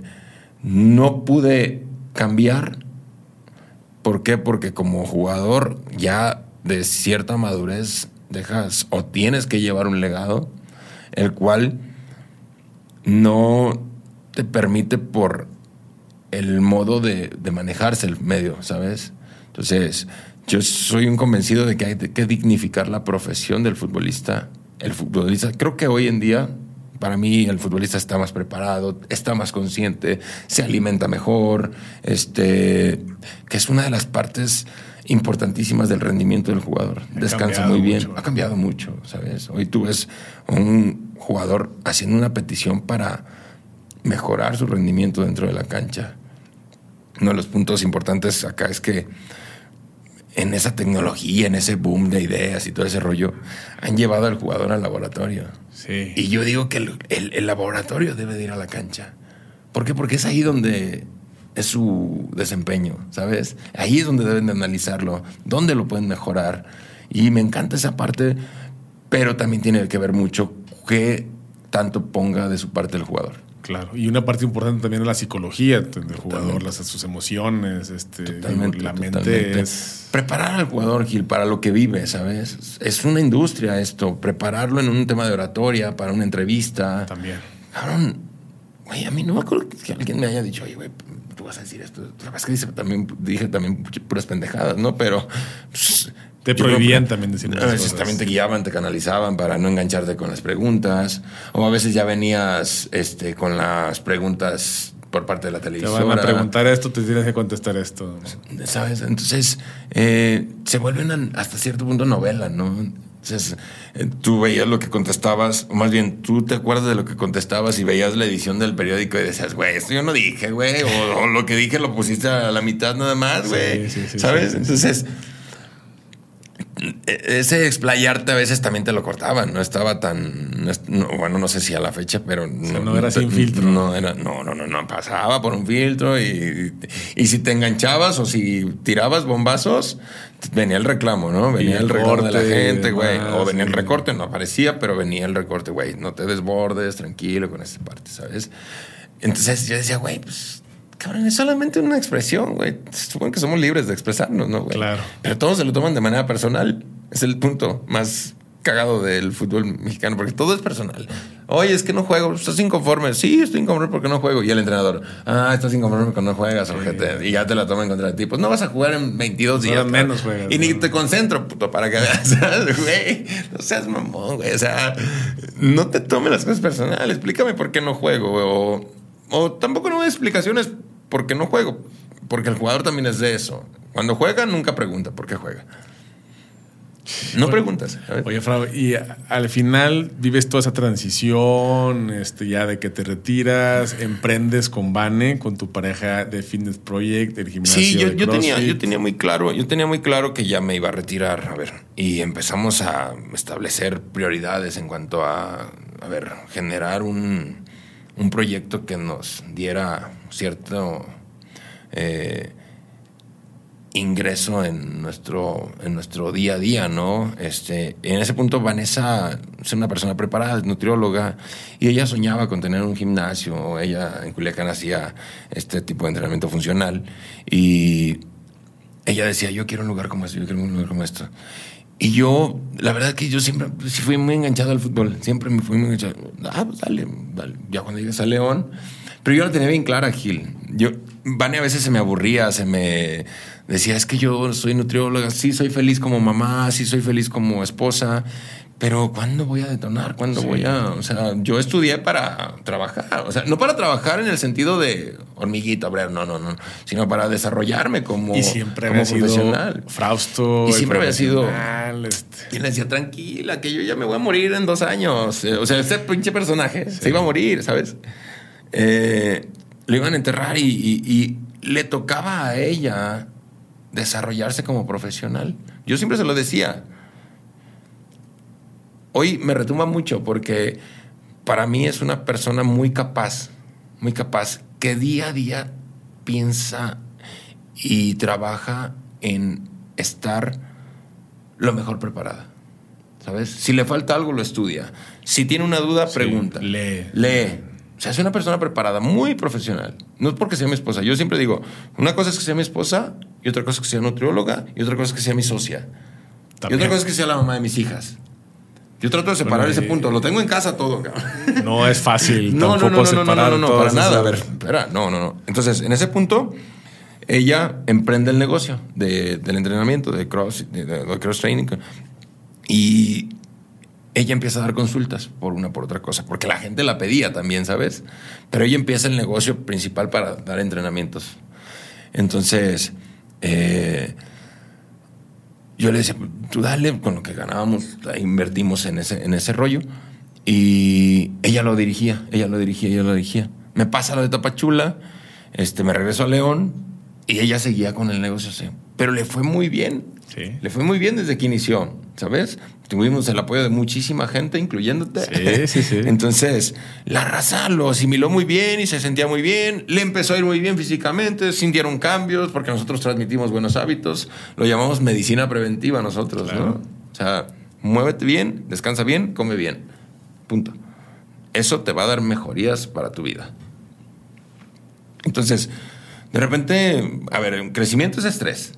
no pude cambiar. ¿Por qué? Porque como jugador ya de cierta madurez dejas o tienes que llevar un legado, el cual no te permite por el modo de, de manejarse el medio, ¿sabes? Entonces, yo soy un convencido de que hay que dignificar la profesión del futbolista. El futbolista, creo que hoy en día, para mí, el futbolista está más preparado, está más consciente, se alimenta mejor, este, que es una de las partes importantísimas del rendimiento del jugador. Ha Descansa muy bien, mucho. ha cambiado mucho, ¿sabes? Hoy tú ves un jugador haciendo una petición para mejorar su rendimiento dentro de la cancha. Uno de los puntos importantes acá es que en esa tecnología, en ese boom de ideas y todo ese rollo, han llevado al jugador al laboratorio. Sí. Y yo digo que el, el- el laboratorio debe de ir a la cancha. ¿Por qué? Porque es ahí donde es su desempeño, ¿sabes? Ahí es donde deben de analizarlo, dónde lo pueden mejorar. Y me encanta esa parte, pero también tiene que ver mucho qué tanto ponga de su parte el jugador. Claro, y una parte importante también es la psicología del jugador, Totalmente. las, sus emociones, este, Totalmente, la mente totalmente. es... Preparar al jugador, Gil, para lo que vive, ¿sabes? Es una industria esto. Prepararlo en un tema de oratoria, para una entrevista. También. Cabrón, güey, a mí no me acuerdo que alguien me haya dicho, oye, güey, tú vas a decir esto. La verdad es que dice, también, dije también puras pendejadas, ¿no? Pero. pues, Te prohibían que también decir A veces cosas. también te guiaban, te canalizaban para no engancharte con las preguntas. O a veces ya venías este, con las preguntas por parte de la Te televisión. van a preguntar esto, te tienes que contestar esto. ¿Sabes? Entonces, eh, se vuelve una, hasta cierto punto novela, ¿no? Entonces, eh, tú veías lo que contestabas, o más bien, tú te acuerdas de lo que contestabas y veías la edición del periódico y decías, güey, esto yo no dije, güey, o, o lo que dije lo pusiste a la mitad nada más, güey. Sí, sí, sí, ¿Sabes? Entonces, ese explayarte a veces también te lo cortaban, no estaba tan, bueno, no sé si a la fecha, pero no, era sin filtro. No, era, no, no, no, no, pasaba por un filtro y, y si te enganchabas o si tirabas bombazos, venía el reclamo, ¿no? Venía el, recorte de la gente, güey. O venía el recorte, no aparecía, pero venía el recorte, güey. No te desbordes, tranquilo con esta parte, ¿sabes? Entonces yo decía, güey, pues, cabrón, es solamente una expresión, güey. Supongo que somos libres de expresarnos, ¿no, güey? Claro. Pero todos se lo toman de manera personal. Es el punto más cagado del fútbol mexicano, porque todo es personal. Oye, es que no juego, estás inconforme. Sí, estoy inconforme porque no juego. Y el entrenador, ah, estás inconforme porque no juegas, ojete. Y ya te la toman contra ti. Pues no vas a jugar en 22 días. menos juegas. Y ni te concentro, puto, para que veas. güey, no seas mamón, güey. O sea, no te tomes las cosas personales. Explícame por qué no juego, O, o tampoco no hay explicaciones por qué no juego. Porque el jugador también es de eso. Cuando juega, nunca pregunta por qué juega. No preguntas. Oye, Frau, y al final vives toda esa transición, este, ya de que te retiras, emprendes con Bane, con tu pareja de Fitness Project, el gimnasio. Sí, yo, tenía, yo tenía muy claro, yo tenía muy claro que ya me iba a retirar. A ver, y empezamos a establecer prioridades en cuanto a, a ver, generar un, un proyecto que nos diera cierto. Eh, ingreso en nuestro, en nuestro día a día, ¿no? Este, en ese punto Vanessa es una persona preparada, nutrióloga, y ella soñaba con tener un gimnasio, ella en Culiacán hacía este tipo de entrenamiento funcional, y ella decía, yo quiero un lugar como esto, yo quiero un lugar como esto. Y yo, la verdad que yo siempre fui muy enganchado al fútbol, siempre me fui muy enganchado. Ah, pues dale, dale. Ya cuando llegues a León, pero yo la tenía bien clara, Gil. Yo, Vane a veces se me aburría, se me decía, es que yo soy nutrióloga, sí soy feliz como mamá, sí soy feliz como esposa, pero ¿cuándo voy a detonar? ¿Cuándo voy a...? O sea, yo estudié para trabajar, o sea, no para trabajar en el sentido de hormiguita, obrero, no, no, no, sino para desarrollarme como, y siempre como profesional. Sido Frausto. Y siempre había sido... Este. Y le decía, tranquila, que yo ya me voy a morir en dos años. O sea, ese pinche personaje se iba a morir, ¿sabes? Eh, lo iban a enterrar y, le tocaba a ella desarrollarse como profesional. Yo siempre se lo decía. Hoy me retumba mucho porque para mí es una persona muy capaz, muy capaz, que día a día piensa y trabaja en estar lo mejor preparada. ¿Sabes? Si le falta algo, lo estudia. Si tiene una duda, pregunta. Lee. Lee sea, es una persona preparada, muy profesional. No es porque sea mi esposa. Yo siempre digo, una cosa es que sea mi esposa y otra cosa es que sea nutrióloga y otra cosa es que sea mi socia. Y otra cosa es que sea la mamá de mis hijas. Yo trato de separar ese punto. Lo tengo en casa todo, No es fácil no, no, no, no, no, no, no, para nada. A ver, espera, no, no, no. Entonces, en ese punto, ella emprende el negocio del entrenamiento, de cross, de cross training. Y ella empieza a dar consultas por una por otra cosa, porque la gente la pedía también, ¿sabes? Pero ella empieza el negocio principal para dar entrenamientos. Entonces, eh, yo le decía, tú dale, con lo que ganábamos, invertimos en ese, en ese rollo. Y ella lo dirigía, ella lo dirigía, ella lo dirigía. Me pasa lo de Tapachula, este, me regreso a León y ella seguía con el negocio. Pero le fue muy bien. Sí. Le fue muy bien desde que inició, ¿sabes? tuvimos el apoyo de muchísima gente, incluyéndote. Sí, sí, sí. Entonces, la raza lo asimiló muy bien y se sentía muy bien. Le empezó a ir muy bien físicamente, sintieron cambios porque nosotros transmitimos buenos hábitos. Lo llamamos medicina preventiva nosotros, ¿no? O sea, muévete bien, descansa bien, come bien. Punto. Eso te va a dar mejorías para tu vida. Entonces, de repente, a ver, crecimiento es estrés.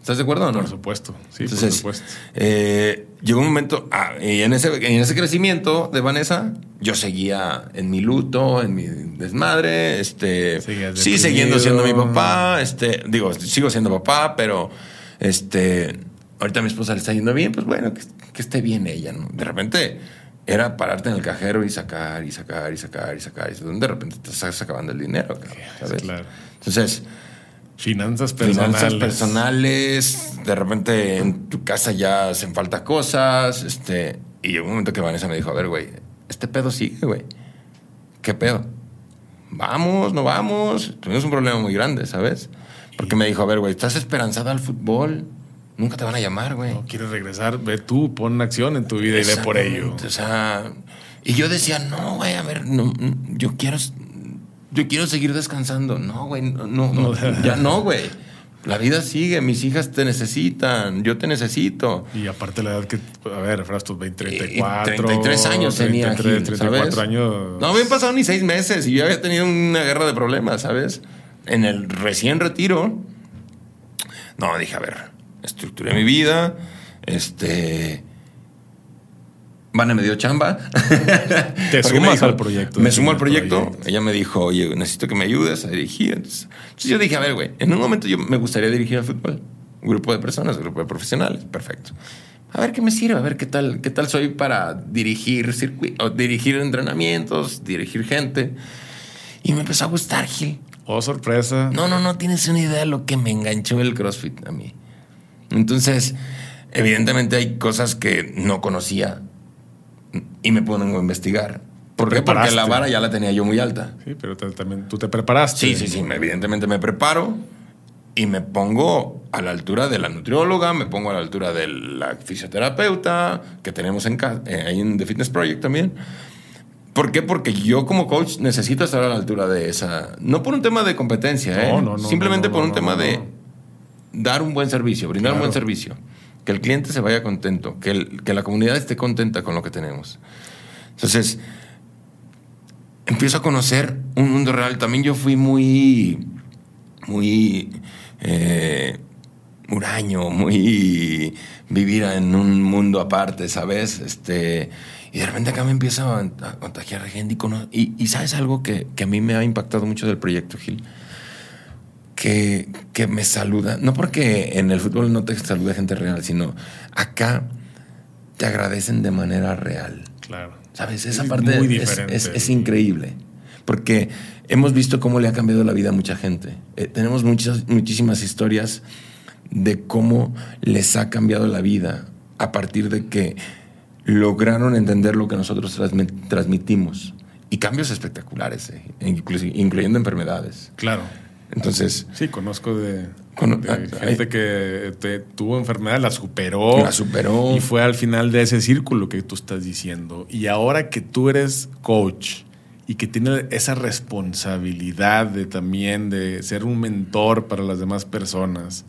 ¿Estás de acuerdo o no? Por supuesto, sí, por supuesto. Eh, llegó un momento, ah, y en ese, en ese crecimiento de Vanessa, yo seguía en mi luto, en mi desmadre, este, sí, siguiendo siendo mi papá, este, digo, sigo siendo papá, pero este, ahorita a mi esposa le está yendo bien, pues bueno, que, esté bien ella, ¿no? De repente era pararte en el cajero y sacar, y sacar, y sacar, y sacar, y de repente te estás acabando el dinero, ¿sabes? Claro. Entonces Finanzas personales. Finanzas personales. De repente en tu casa ya hacen falta cosas. Este, y llegó un momento que Vanessa me dijo, a ver, güey, este pedo sigue, güey. ¿Qué pedo? Vamos, no vamos. Tuvimos un problema muy grande, ¿sabes? Porque me dijo, a ver, güey, ¿estás esperanzada al fútbol? nunca te van a llamar, güey. No quieres regresar, ve tú, pon acción en tu vida y ve por ello. O sea, y yo decía, no, güey, a ver, no, yo quiero, yo quiero seguir descansando. No, güey, no, no, ya no, güey. La vida sigue, mis hijas te necesitan, yo te necesito. Y aparte la edad que, a ver, Frastos, 20, 34. 33 años tenía. 33, 34 años. No habían pasado ni seis meses y yo había tenido una guerra de problemas, ¿sabes? En el recién retiro. No, dije, a ver, estructuré mi vida, este Vane me dio chamba. Te sumas al proyecto. Me sumo al proyecto. Ella me dijo, oye, necesito que me ayudes a dirigir. Entonces, yo dije, a ver, güey, en un momento yo me gustaría dirigir al fútbol. Un grupo de personas, un grupo de profesionales. Perfecto. A ver qué me sirve, a ver qué tal, qué tal soy para dirigir circuitos, dirigir entrenamientos, dirigir gente. Y me empezó a gustar, Gil. Oh, sorpresa. No, no, no tienes una idea de lo que me enganchó el CrossFit a mí. Entonces, evidentemente hay cosas que no conocía y me ponen a investigar. ¿Por qué? Porque la vara ya la tenía yo muy alta. Sí, pero también tú te preparaste. Sí, sí, sí. Evidentemente me preparo y me pongo a la altura de la nutrióloga, me pongo a la altura de la fisioterapeuta que tenemos en, eh, ahí en The Fitness Project también. ¿Por qué? Porque yo como coach necesito estar a la altura de esa. No por un tema de competencia, ¿eh? No, no, Simplemente por un tema de dar un buen servicio, brindar un buen servicio que el cliente se vaya contento, que, que la comunidad esté contenta con lo que tenemos. Entonces, empiezo a conocer un mundo real. También yo fui muy, muy eh, huraño, muy vivir en un mundo aparte, ¿sabes? Este, y de repente acá me empiezo a, contagiar gente y, y, ¿sabes algo que, que, a mí me ha impactado mucho del proyecto, Gil? Que, me saluda. No porque en el fútbol no te salude gente real, sino acá te agradecen de manera real. Claro. ¿Sabes? Esa parte es, increíble. Porque hemos visto cómo le ha cambiado la vida a mucha gente. Eh, tenemos muchas, muchísimas historias de cómo les ha cambiado la vida a partir de que lograron entender lo que nosotros transmitimos. Y cambios espectaculares, eh, incluyendo enfermedades. Claro. Entonces. Sí, conozco de, gente que tuvo enfermedad, la superó. La superó. Y fue al final de ese círculo que tú estás diciendo. Y ahora que tú eres coach y que tienes esa responsabilidad de también de ser un mentor para las demás personas,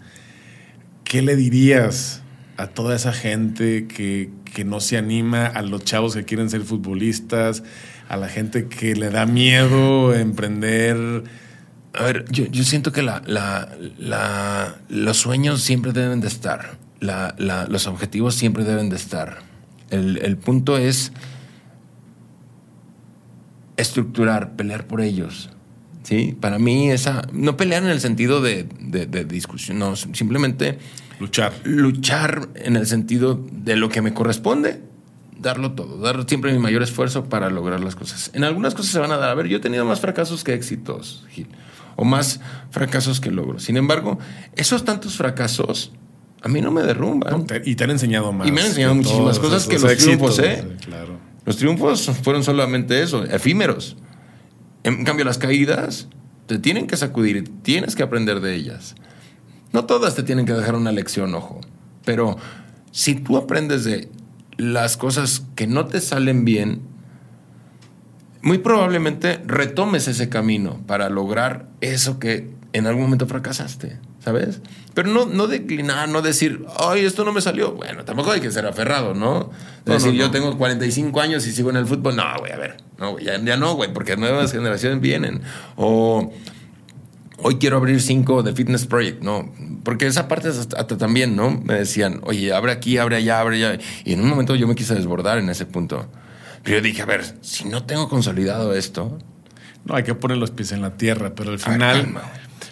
¿qué le dirías a toda esa gente que, que no se anima, a los chavos que quieren ser futbolistas, a la gente que le da miedo emprender? A ver, yo, siento que la, la, los sueños siempre deben de estar, los objetivos siempre deben de estar. El, punto es estructurar, pelear por ellos. ¿sí? Para mí, esa, no pelear en el sentido de, de, discusión, no, simplemente luchar. Luchar en el sentido de lo que me corresponde, darlo todo, dar siempre mi mayor esfuerzo para lograr las cosas. En algunas cosas se van a dar. A ver, yo he tenido más fracasos que éxitos, Gil o más fracasos que logros. Sin embargo, esos tantos fracasos a mí no me derrumban. y te han enseñado más. Y me han enseñado muchísimas cosas que los triunfos, ¿eh? Claro. Los triunfos fueron solamente eso, efímeros. En cambio, las caídas te tienen que sacudir, tienes que aprender de ellas. No todas te tienen que dejar una lección, ojo. Pero si tú aprendes de las cosas que no te salen bien, muy probablemente retomes ese camino para lograr eso que en algún momento fracasaste, ¿sabes? Pero no, no declinar, no decir, ay, esto no me salió. Bueno, tampoco hay que ser aferrado, ¿no? decir, yo tengo 45 años y sigo en el fútbol. No, güey, a ver, no, ya, ya no, güey, porque nuevas generaciones vienen. O hoy quiero abrir cinco de Fitness Project, no, porque esa parte hasta, también, ¿no? Me decían, oye, abre aquí, abre allá, abre allá. Y en un momento yo me quise desbordar en ese punto. Pero yo dije, a ver, si no tengo consolidado esto. No, hay que poner los pies en la tierra, pero al final,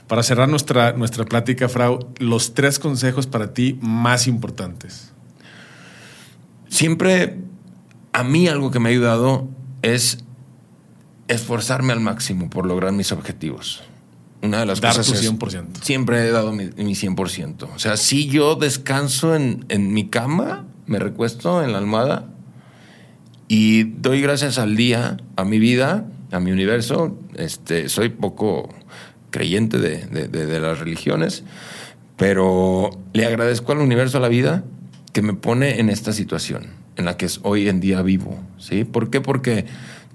para cerrar nuestra, nuestra plática, Frau, los tres consejos para ti más importantes. Siempre, a mí algo que me ha ayudado es esforzarme al máximo por lograr mis objetivos. Una de las Dar cosas tu 100%. siempre he dado mi, mi, 100%. O sea, si yo descanso en, en mi cama, me recuesto en la almohada y doy gracias al día, a mi vida, a mi universo. Este, soy poco creyente de, las religiones, Pero le agradezco al universo, a la vida, que me pone en esta situación en la que es hoy en día vivo. ¿sí? ¿Por qué? Porque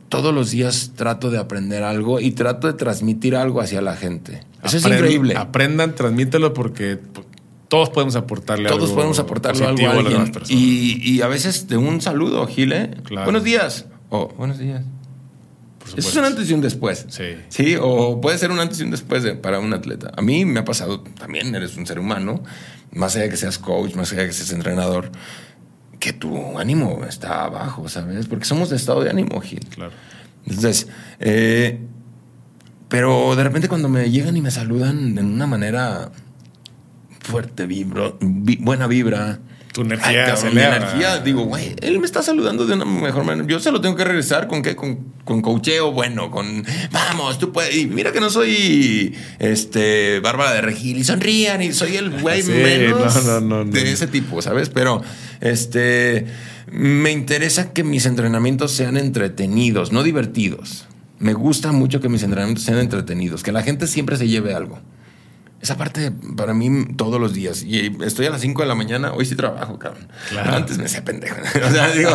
todos los días trato de aprender algo y trato de transmitir algo hacia la gente. Eso es increíble. Aprendan, transmítelo porque todos podemos aportarle todos podemos aportarle algo a alguien. y, a veces de un saludo, Gile. Buenos días. O buenos días. Eso es un antes y un después. Sí. Sí, o puede ser un antes y un después para un atleta. A mí me ha pasado, también eres un ser humano, más allá de que seas coach, más allá de que seas entrenador, que tu ánimo está abajo, ¿sabes? Porque somos de estado de ánimo, Gil. Claro. Entonces, eh, pero de repente cuando me llegan y me saludan de una manera fuerte, vibro, buena vibra, tu energía mi energía, digo, güey, él me está saludando de una mejor manera. Yo se lo tengo que regresar con qué? Con, con coacheo, bueno, con vamos, tú puedes. Y mira que no soy este Bárbara de Regil y sonrían y soy el güey menos de ese tipo, ¿sabes? Pero este me interesa que mis entrenamientos sean entretenidos, no divertidos. Me gusta mucho que mis entrenamientos sean entretenidos, que la gente siempre se lleve algo. Esa parte para mí todos los días. Y estoy a las 5 de la mañana, hoy sí trabajo, cabrón. Antes me hacía pendejo. o sea, digo,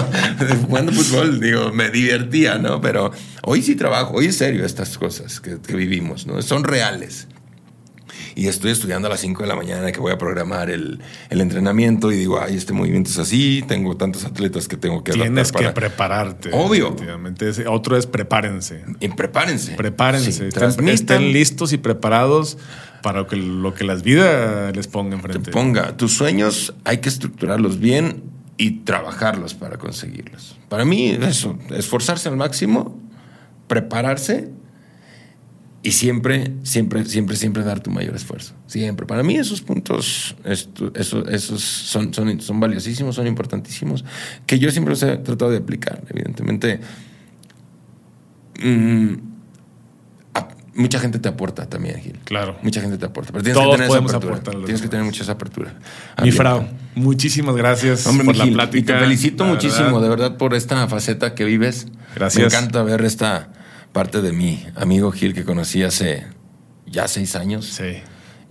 jugando fútbol, digo, me divertía, ¿no? Pero hoy sí trabajo, hoy es serio estas cosas que, vivimos, ¿no? Son reales. Y estoy estudiando a las 5 de la mañana que voy a programar el, entrenamiento y digo, ay, este movimiento es así, tengo tantos atletas que tengo que Tienes que prepararte. Obvio. Otro es prepárense. Y prepárense. Prepárense. estén listos y preparados para que, lo que las vidas les ponga enfrente. Te ponga. Tus sueños hay que estructurarlos bien y trabajarlos para conseguirlos. Para mí, eso, esforzarse al máximo, prepararse y siempre, siempre, siempre, siempre dar tu mayor esfuerzo. Siempre. Para mí esos puntos, esos, son, son, son valiosísimos, son importantísimos, que yo siempre los he tratado de aplicar. Evidentemente, mm, mucha gente te aporta también, Gil. Claro. Mucha gente te aporta. Pero tienes que tener esa apertura. Tienes que tener mucha esa apertura. Mi Frau, muchísimas gracias por la plática. Y te felicito muchísimo, de verdad, por esta faceta que vives. Gracias. Me encanta ver esta parte de mi amigo Gil que conocí hace ya seis años. Sí.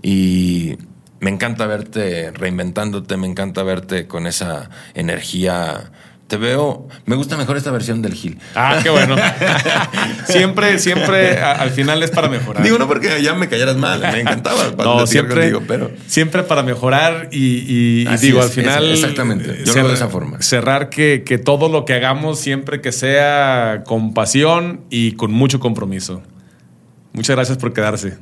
Y me encanta verte reinventándote, me encanta verte con esa energía te veo, me gusta mejor esta versión del Gil. Ah, qué bueno. siempre, siempre al final es para mejorar. Digo, no porque ya me cayeras mal, me encantaba. no, siempre, pero... siempre para mejorar y, digo, al final. exactamente, yo lo veo de esa forma. Cerrar que, que todo lo que hagamos siempre que sea con pasión y con mucho compromiso. Muchas gracias por quedarse.